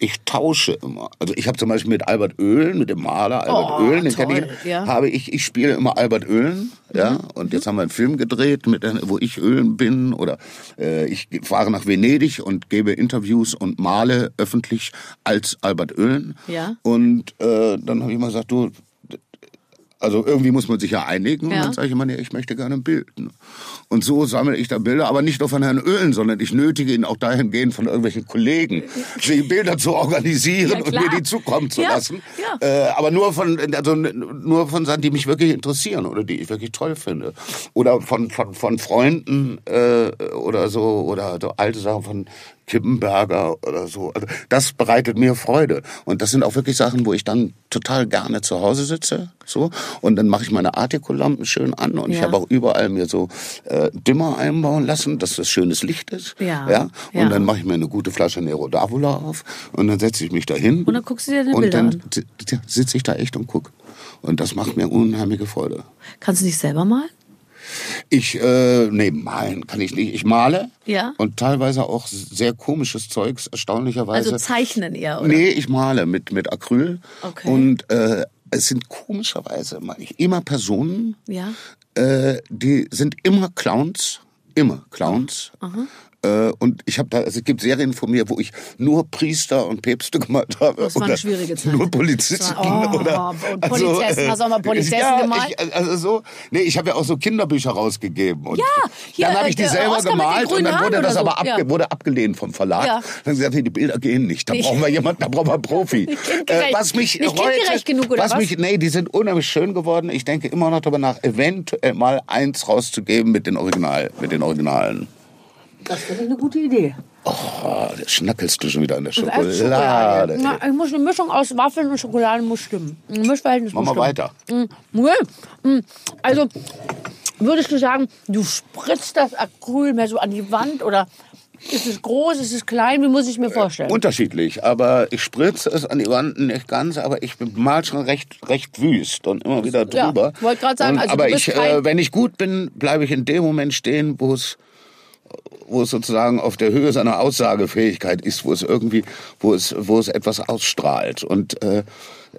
ich tausche immer. Also ich habe zum Beispiel mit Albert Oehlen, mit dem Maler Albert Oh, Oehlen, den kenne ich, ja. habe ich, ich spiele immer Albert Oehlen, ja, und jetzt haben wir einen Film gedreht, mit, wo ich Öhlen bin oder äh, ich fahre nach Venedig und gebe Interviews und male öffentlich als Albert Oehlen. Ja. Und äh, dann habe ich mal gesagt, du, also irgendwie muss man sich ja einigen. Und Ja. dann sage ich immer, nee, ich möchte gerne ein Bild. ne? Und so sammle ich da Bilder, aber nicht nur von Herrn Öhlen, sondern ich nötige ihn auch dahingehend von irgendwelchen Kollegen, sich Bilder zu organisieren Ja, und mir die zukommen zu Ja, lassen. Äh, aber nur von, also nur von Sachen, die mich wirklich interessieren oder die ich wirklich toll finde. Oder von, von, von Freunden äh, oder so, oder so alte Sachen von Kippenberger oder so. Also das bereitet mir Freude. Und das sind auch wirklich Sachen, wo ich dann total gerne zu Hause sitze. So. Und dann mache ich meine Artikulampen schön an. Und ich Ja. habe auch überall mir so äh, Dimmer einbauen lassen, dass das schönes Licht ist. Ja. ja? Und Ja. dann mache ich mir eine gute Flasche Nero d'Avola auf. Und dann setze ich mich da hin. Und dann guckst du dir deine Und Bilder dann an. si- si- sitze ich da echt und guck. Und das macht mir unheimliche Freude. Kannst du dich selber malen? Ich, äh, nee, malen kann ich nicht. Ich male. Ja. Und teilweise auch sehr komisches Zeugs, erstaunlicherweise. Also zeichnen eher, oder? Nee, ich male mit, mit Acryl. Okay. Und äh, es sind komischerweise meine ich, immer Personen, Ja. äh, die sind immer Clowns. Immer Clowns. Äh, und ich habe da, also es gibt Serien von mir, wo ich nur Priester und Päpste gemalt habe. Das war eine schwierige Zeit. Nur Polizisten. War- oh, oder, und Polizessen, hast du auch mal Polizessen ja, gemalt? Ich, also so, nee, ich habe ja auch so Kinderbücher rausgegeben. Und Ja, hier, dann habe äh, ich die der selber Oscar gemalt und dann wurde das oder aber so, abge ja. wurde abgelehnt vom Verlag. Ja. Dann gesagt, die Bilder gehen nicht. Da Nicht- brauchen wir jemanden, da brauchen wir einen Profi. Kindgerecht. was mich Nicht heute, genug, oder was was? mich, nee, die sind unheimlich schön geworden. Ich denke immer noch darüber nach, eventuell mal eins rauszugeben mit den Original, mit den Originalen. Das finde ich eine gute Idee. Oh, da schnackelst du schon wieder an der Schokolade. ey. Na, ich muss eine Mischung aus Waffeln und Schokolade muss stimmen. Ein Mischverhältnis Mach mal stimmen. weiter. Nee. Mm, Also, würdest du sagen, du spritzt das Acryl mehr so an die Wand oder ist es groß, ist es klein? Wie muss ich mir vorstellen? Unterschiedlich, aber ich spritze es an die Wand nicht ganz, aber ich mal schon recht, recht wüst und immer wieder Ja, drüber. wollte grad sagen, Und- also aber du bist ich, äh, wenn ich gut bin, bleibe ich in dem Moment stehen, wo es wo es sozusagen auf der Höhe seiner Aussagefähigkeit ist, wo es irgendwie, wo es, wo es etwas ausstrahlt. Und äh,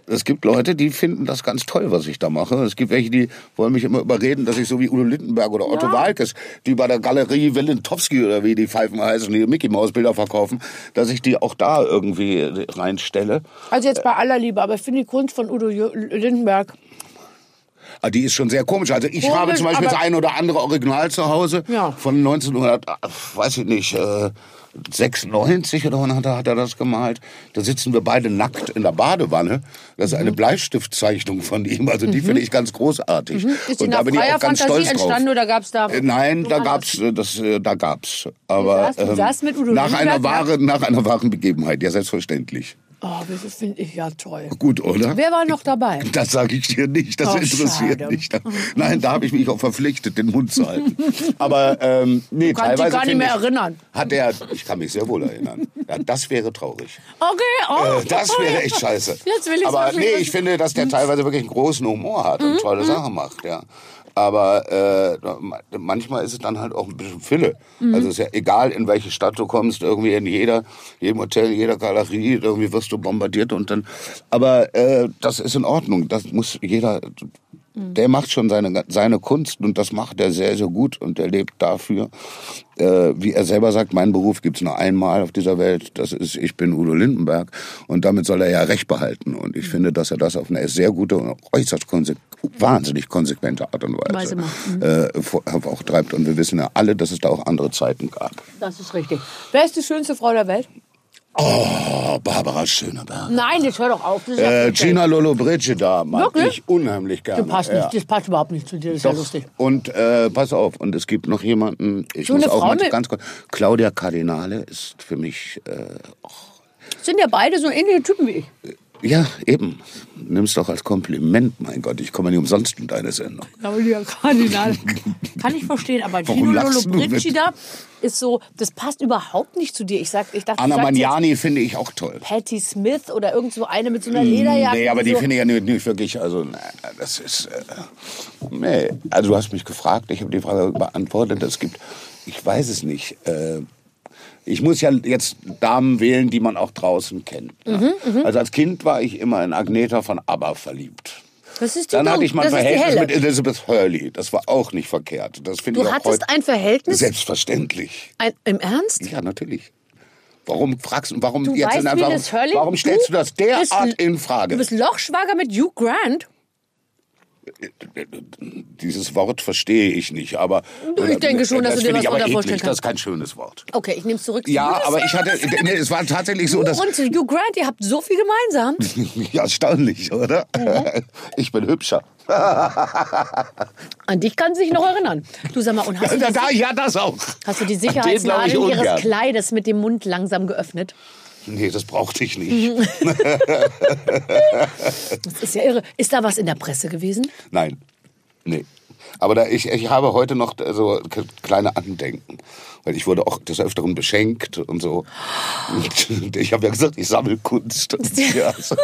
es gibt Leute, die finden das ganz toll, was ich da mache. Es gibt welche, die wollen mich immer überreden, dass ich so wie Udo Lindenberg oder Otto Walkes, die bei der Galerie Welentowski oder wie die Pfeifen heißen, die Mickey Maus Bilder verkaufen, dass ich die auch da irgendwie reinstelle. Also jetzt bei aller Liebe, aber ich finde die Kunst von Udo Lindenberg. Ah, Die ist schon sehr komisch. Also ich Komisch, habe zum Beispiel das ein oder andere Original zu Hause Ja. von 1900, weiß ich nicht, äh, 96 oder wann hat er, hat er das gemalt? Da sitzen wir beide nackt in der Badewanne. Das ist Mhm. eine Bleistiftzeichnung von ihm. Also die finde ich ganz großartig. Mhm. Ist die Und da bin ich auch ganz Fantasie stolz drauf. entstanden oder gab's da Äh, Nein, da woanders? gab's, äh, das, äh, da gab's. Aber Du saßt- du mit Udo nach einer wahren, nach einer wahren Begebenheit, ja selbstverständlich. Oh, das finde ich ja toll. Gut, oder? Wer war noch dabei? Das sage ich dir nicht, das Oh, interessiert schade. nicht. Nein, da habe ich mich auch verpflichtet, den Mund zu halten. Aber ähm, nee, dich teilweise gar nicht mehr ich, erinnern. Hat er, ich kann mich sehr wohl erinnern. Ja, das wäre traurig. Okay, oh. Äh, das wäre echt scheiße. Jetzt will ich's Aber nee, ich finde, dass der teilweise wirklich einen großen Humor hat und tolle Sachen macht, ja. Aber äh, manchmal ist es dann halt auch ein bisschen Fülle. Also ist ja egal, in welche Stadt du kommst, irgendwie in jeder, jedem Hotel, in jeder Galerie, irgendwie wirst du bombardiert und dann. Aber äh, das ist in Ordnung. Das muss jeder. Der macht schon seine, seine Kunst und das macht er sehr, sehr gut und er lebt dafür. Äh, wie er selber sagt, mein Beruf gibt's nur einmal auf dieser Welt. Das ist, ich bin Udo Lindenberg und damit soll er ja Recht behalten. Und ich finde, dass er das auf eine sehr gute und äußerst konse wahnsinnig konsequente Art und Weise Weise macht. äh, auch treibt. Und wir wissen ja alle, dass es da auch andere Zeiten gab. Das ist richtig. Wer ist die schönste Frau der Welt? Oh, Barbara Schöneberg. Nein, jetzt hör doch auf. Das ist ja Äh. Gina Lollobrigida mag Wirklich? ich unheimlich gerne. das passt, nicht, das passt überhaupt nicht zu dir, das ist ja lustig. Und äh, pass auf, und es gibt noch jemanden, ich So muss eine auch Frau mal mit- ganz kurz, Claudia Cardinale ist für mich, äh, Sind ja beide so ähnliche Typen wie ich. Ja, eben, nimm's doch als Kompliment, mein Gott, ich komme nicht umsonst in deine Sendung. Claudia Cardinal. Kann ich verstehen, aber Warum Gino Lollobrigida ist so, das passt überhaupt nicht zu dir. Ich, sag, ich dachte, Anna Magnani finde ich auch toll. Patty Smith oder irgend so eine mit so einer Lederjacke. Nee, aber die so. finde ich ja nicht, nicht wirklich, also, na, das ist, äh, nee. Also, du hast mich gefragt, ich habe die Frage beantwortet. Es gibt, ich weiß es nicht, äh, ich muss ja jetzt Damen wählen, die man auch draußen kennt. Mhm, Ja. Also als Kind war ich immer in Agneta von ABBA verliebt. Das ist die Dann hatte ich mal ein das Verhältnis mit Elizabeth Hurley. Das war auch nicht verkehrt. Das finde Du ich auch hattest heute ein Verhältnis? selbstverständlich. Ein, Im Ernst? Ja, natürlich. Warum fragst du, warum Du jetzt weißt, in warum, warum stellst du das derart in Frage? Du bist Lochschwager mit Hugh Grant? Dieses Wort verstehe ich nicht, aber ich denke schon, dass das du dir was ich aber eklig. vorstellen Das kannst. ist kein schönes Wort. Okay, ich nehme es zurück. Ja, aber ich hatte, nee, es war tatsächlich so, dass und Hugh Grant, ihr habt so viel gemeinsam. ja, erstaunlich, oder? Mhm. Ich bin hübscher. An dich kann sich noch erinnern. Du sag mal, und hast du Da, ja, das auch. hast du die Sicherheitsnadeln ihres Kleides mit dem Mund langsam geöffnet? Nee, das brauchte ich nicht. Das ist ja irre. Ist da was in der Presse gewesen? Nein, nee. Aber da, ich, ich habe heute noch so kleine Andenken. Weil ich wurde auch des Öfteren beschenkt und so. Und ich habe ja gesagt, ich sammle Kunst. Ja, so.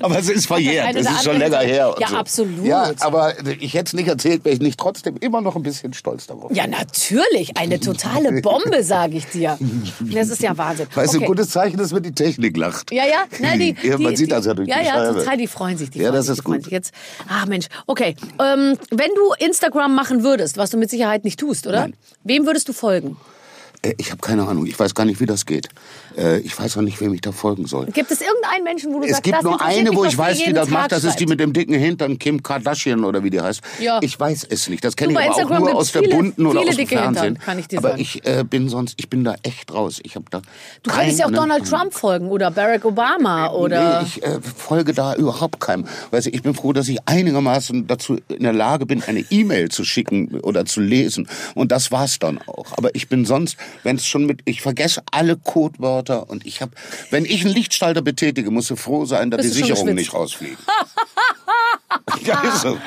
Aber es ist verjährt, es ist schon länger her. Ja, so. absolut. Ja, aber ich hätte es nicht erzählt, wäre ich nicht trotzdem immer noch ein bisschen stolz darauf. Ja, natürlich. Eine totale Bombe, sage ich dir. Das ist ja Wahnsinn. Weißt du, Okay. ein gutes Zeichen ist, wenn die Technik lacht. Ja, ja, nein, die, Ja, man die, sieht die, das ja durch ja, die ja, Scheibe. total, die freuen sich. Die Ja, freuen das sich, ist gut. Jetzt, ach Mensch, okay. Ähm, wenn du Instagram machen würdest, was du mit Sicherheit nicht tust, oder? Nein. Wem würdest du folgen? Äh, Ich habe keine Ahnung, ich weiß gar nicht, wie das geht. Äh, ich weiß auch nicht, wem ich da folgen soll. Gibt es irgendeinen Menschen, wo du Es sagst, gibt das nur eine, wo ich weiß, die das Tag macht. Das ist die mit dem dicken Hintern, Kim Kardashian oder wie die heißt. Ja. Ich weiß es nicht. Das kenne ich aber auch nur aus der viele- bunten oder aus dem dicke Hintern, Fernsehen. kann ich aber sagen. ich äh, bin sonst, ich bin da echt raus. Ich habe da. Du könntest ja auch keine Donald. Trump folgen oder Barack Obama oder... Nee, ich äh, folge da überhaupt keinem. Weißt du, ich bin froh, dass ich einigermaßen dazu in der Lage bin, eine E-Mail zu schicken oder zu lesen. Und das war's dann auch. Aber ich bin sonst, wenn es schon mit, ich vergesse alle Codewörter und ich habe, wenn ich einen Lichtschalter betätige, musst du froh sein, dass Bist die Sicherungen nicht rausfliegen. ja, ist so.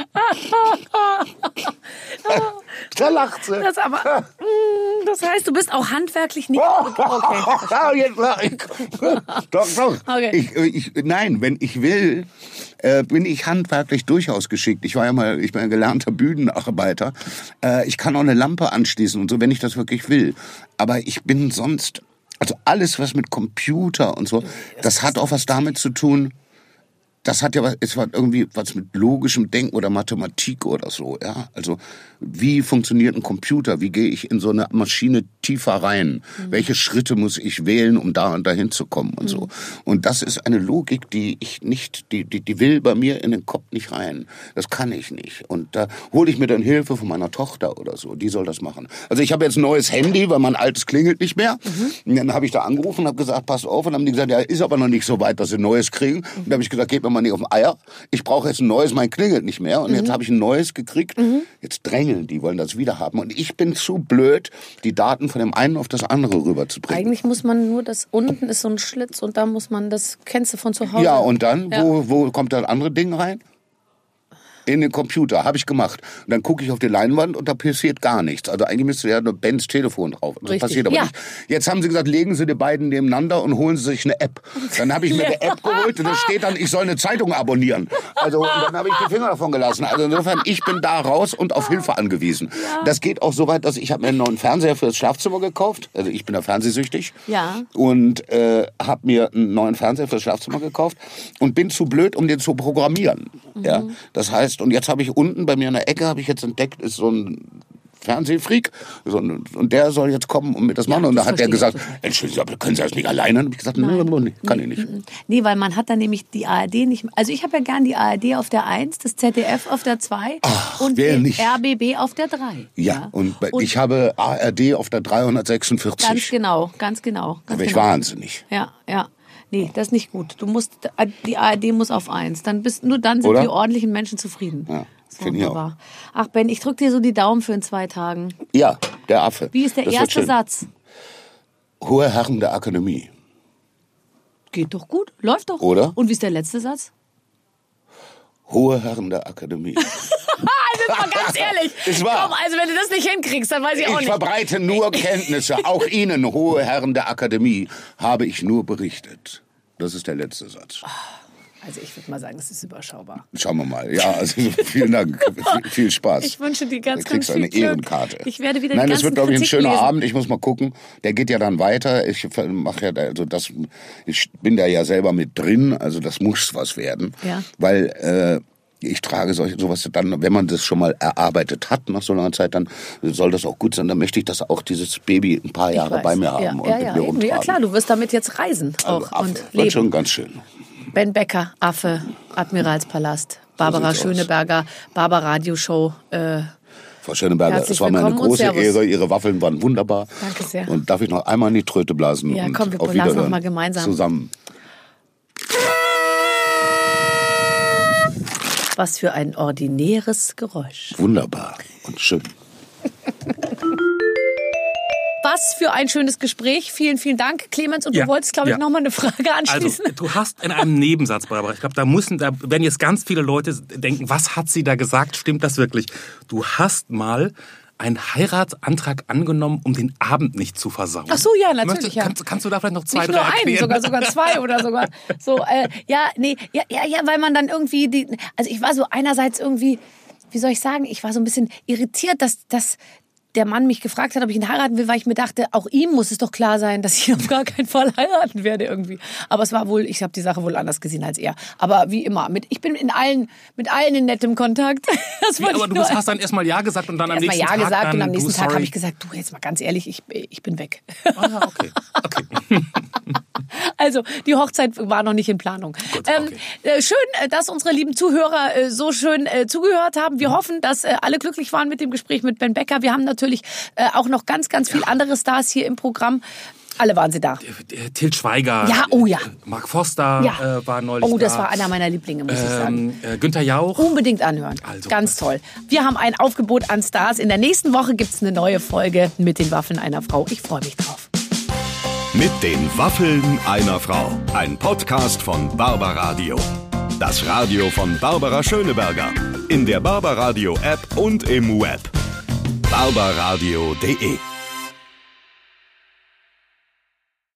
da lacht sie. Das aber, mm, das heißt, du bist auch handwerklich nicht. Okay. Jetzt lach ich. doch, doch. Okay. Ich, ich, nein, wenn ich will, äh, bin ich handwerklich durchaus geschickt. Ich war ja mal, ich bin ein gelernter Bühnenarbeiter. Äh, ich kann auch eine Lampe anschließen und so, wenn ich das wirklich will. Aber ich bin sonst, also alles, was mit Computer und so, das hat auch was damit zu tun, das hat ja was, es hat irgendwie was mit logischem Denken oder Mathematik oder so, ja. Also, wie funktioniert ein Computer? Wie gehe ich in so eine Maschine tiefer rein? Welche Schritte muss ich wählen, um da und dahin zu kommen und so? Und das ist eine Logik, die ich nicht, die, die, die will bei mir in den Kopf nicht rein. Das kann ich nicht. Und da hole ich mir dann Hilfe von meiner Tochter oder so. Die soll das machen. Also ich habe jetzt ein neues Handy, weil mein altes klingelt nicht mehr. Und dann habe ich da angerufen und habe gesagt, passt auf. Und dann haben die gesagt, ja, ist aber noch nicht so weit, dass sie ein neues kriegen. Und dann habe ich gesagt, geht mir mal nicht auf den Eier. Ich brauche jetzt ein neues, mein klingelt nicht mehr. Und jetzt habe ich ein neues gekriegt. Jetzt drängeln die, wollen das wieder haben. Und ich bin zu blöd, die Daten von dem einen auf das andere rüberzubringen. Eigentlich muss man nur das, unten ist so ein Schlitz und da muss man, das kennst du von zu Hause. Ja, und dann, Ja. Wo, wo kommt das andere Ding rein? In den Computer, habe ich gemacht. Und dann gucke ich auf die Leinwand und da passiert gar nichts. Also eigentlich müsste ja nur Bens Telefon drauf. Das Richtig. passiert aber Ja. nicht. Jetzt haben sie gesagt, legen Sie die beiden nebeneinander und holen Sie sich eine App. Dann habe ich mir eine App geholt und da steht dann, ich soll eine Zeitung abonnieren. Also und dann habe ich die Finger davon gelassen. Also insofern, ich bin da raus und auf Hilfe angewiesen. Das geht auch so weit, dass ich habe mir einen neuen Fernseher fürs Schlafzimmer gekauft. Also ich bin da fernsehsüchtig. Ja. Und äh, habe mir einen neuen Fernseher fürs Schlafzimmer gekauft und bin zu blöd, um den zu programmieren. Ja, das heißt, und jetzt habe ich unten bei mir in der Ecke habe ich jetzt entdeckt, ist so ein Fernsehfreak so und der soll jetzt kommen und mir das machen. und da hat er verstehe gesagt, Entschuldigen Sie, aber können Sie das nicht alleine? Und hab ich gesagt, nein, nein, kann ich nicht. Nee, weil man hat dann nämlich die ARD nicht. Also ich habe ja gern die ARD auf der 1, das ZDF auf der 2 und wer den nicht? RBB auf der 3. Ja, und, bei- ich habe ARD auf der 346. Ganz genau, ganz genau. Ganz aber ich genau. wahnsinnig. Ja, ja. Nee, das ist nicht gut. Du musst, die ARD muss auf 1. Dann bist, nur dann sind Oder? die ordentlichen Menschen zufrieden. Ja, ist finde ich auch. Ach Ben, ich drück dir so die Daumen für in zwei Tagen. Ja, der Affe. Wie ist der Das erste. Satz? Hohe Herren der Akademie. Geht doch gut, läuft doch. Oder? Und wie ist der letzte Satz? Hohe Herren der Akademie. Also mal ganz ehrlich. Ist wahr. Komm, also wenn du das nicht hinkriegst, dann weiß ich auch Ich nicht. verbreite nur Kenntnisse. Auch Ihnen, hohe Herren der Akademie, habe ich nur berichtet. Das ist der letzte Satz. Also ich würde mal sagen, es ist überschaubar. Schauen wir mal. Ja, also vielen Dank. Viel, Spaß. Ich wünsche dir ganz, Du kriegst ganz viel eine Glück. Ehrenkarte. Ich werde wieder Nein, es wird, glaube ich, ein schöner lesen. Abend. Ich muss mal gucken. Der geht ja dann weiter. Ich mache ja, da- also das, ich bin da ja selber mit drin. Also das muss was werden. Ja. Weil, äh, ich trage solche, sowas dann, wenn man das schon mal erarbeitet hat nach so langer Zeit, dann soll das auch gut sein. Dann möchte ich, dass auch dieses Baby ein paar Jahre bei mir haben ja, und ja, mit ja, mir rumtragen. ja, klar, du wirst damit jetzt reisen auch Also, und Wird leben. schon ganz schön. Ben Becker, Affe, Admiralspalast, Barbara aus. Schöneberger, Barbara Radioshow. Äh, Frau Schöneberger, Herzlich es war mir eine große. Ehre. Ihre Waffeln waren wunderbar. Danke sehr. Und darf ich noch einmal in die Tröte blasen? Ja, komm, wir blasen noch Wiederhören. mal gemeinsam. Zusammen. was für ein ordinäres Geräusch. Wunderbar und schön. Was für ein schönes Gespräch. Vielen, vielen Dank, Clemens. Und Ja, du wolltest, glaube ich, ja. noch mal eine Frage Also, anschließen. du hast in einem Nebensatz, Barbara, ich glaube, da müssen, da werden jetzt ganz viele Leute denken, was hat sie da gesagt? Stimmt das wirklich? Du hast mal einen Heiratsantrag angenommen, um den Abend nicht zu versauen. Ach so, ja, natürlich, Möchtest, ja. Kannst, kannst du da vielleicht noch zwei, Nicht drei nur einen, erklären? sogar, sogar zwei oder sogar. So, äh, ja, nee, ja, ja, ja, weil man dann irgendwie die, also ich war so einerseits irgendwie, wie soll ich sagen, ich war so ein bisschen irritiert, dass, dass der Mann mich gefragt hat, ob ich ihn heiraten will, weil ich mir dachte, auch ihm muss es doch klar sein, dass ich auf gar keinen Fall heiraten werde irgendwie. Aber es war wohl, ich habe die Sache wohl anders gesehen als er. Aber wie immer, mit, ich bin in allen, mit allen in nettem Kontakt. Das aber du hast dann erstmal Ja gesagt und dann am nächsten ja Tag. gesagt dann, und am nächsten Tag habe ich gesagt, du jetzt mal ganz ehrlich, ich, ich bin weg. Ah, okay. okay. Also die Hochzeit war noch nicht in Planung. ähm, äh, schön, äh, dass unsere lieben Zuhörer äh, so schön äh, zugehört haben. Wir hoffen, dass äh, alle glücklich waren mit dem Gespräch mit Ben Becker. Wir haben natürlich äh, auch noch ganz, ganz viele andere Stars hier im Programm. Alle waren sie da. Äh, Til Schweiger. Ja, oh ja. äh, Mark Foster Ja. äh, war neulich Oh, das da. war einer meiner Lieblinge, muss ich sagen. ähm, äh, Günther Jauch. Unbedingt anhören. Also, Ganz toll. Wir haben ein Aufgebot an Stars. In der nächsten Woche gibt's eine neue Folge mit den Waffeln einer Frau. Ich freue mich drauf. Mit den Waffeln einer Frau. Ein Podcast von Barbaradio. Das Radio von Barbara Schöneberger. In der Barbaradio App und im Web. barbaradio.de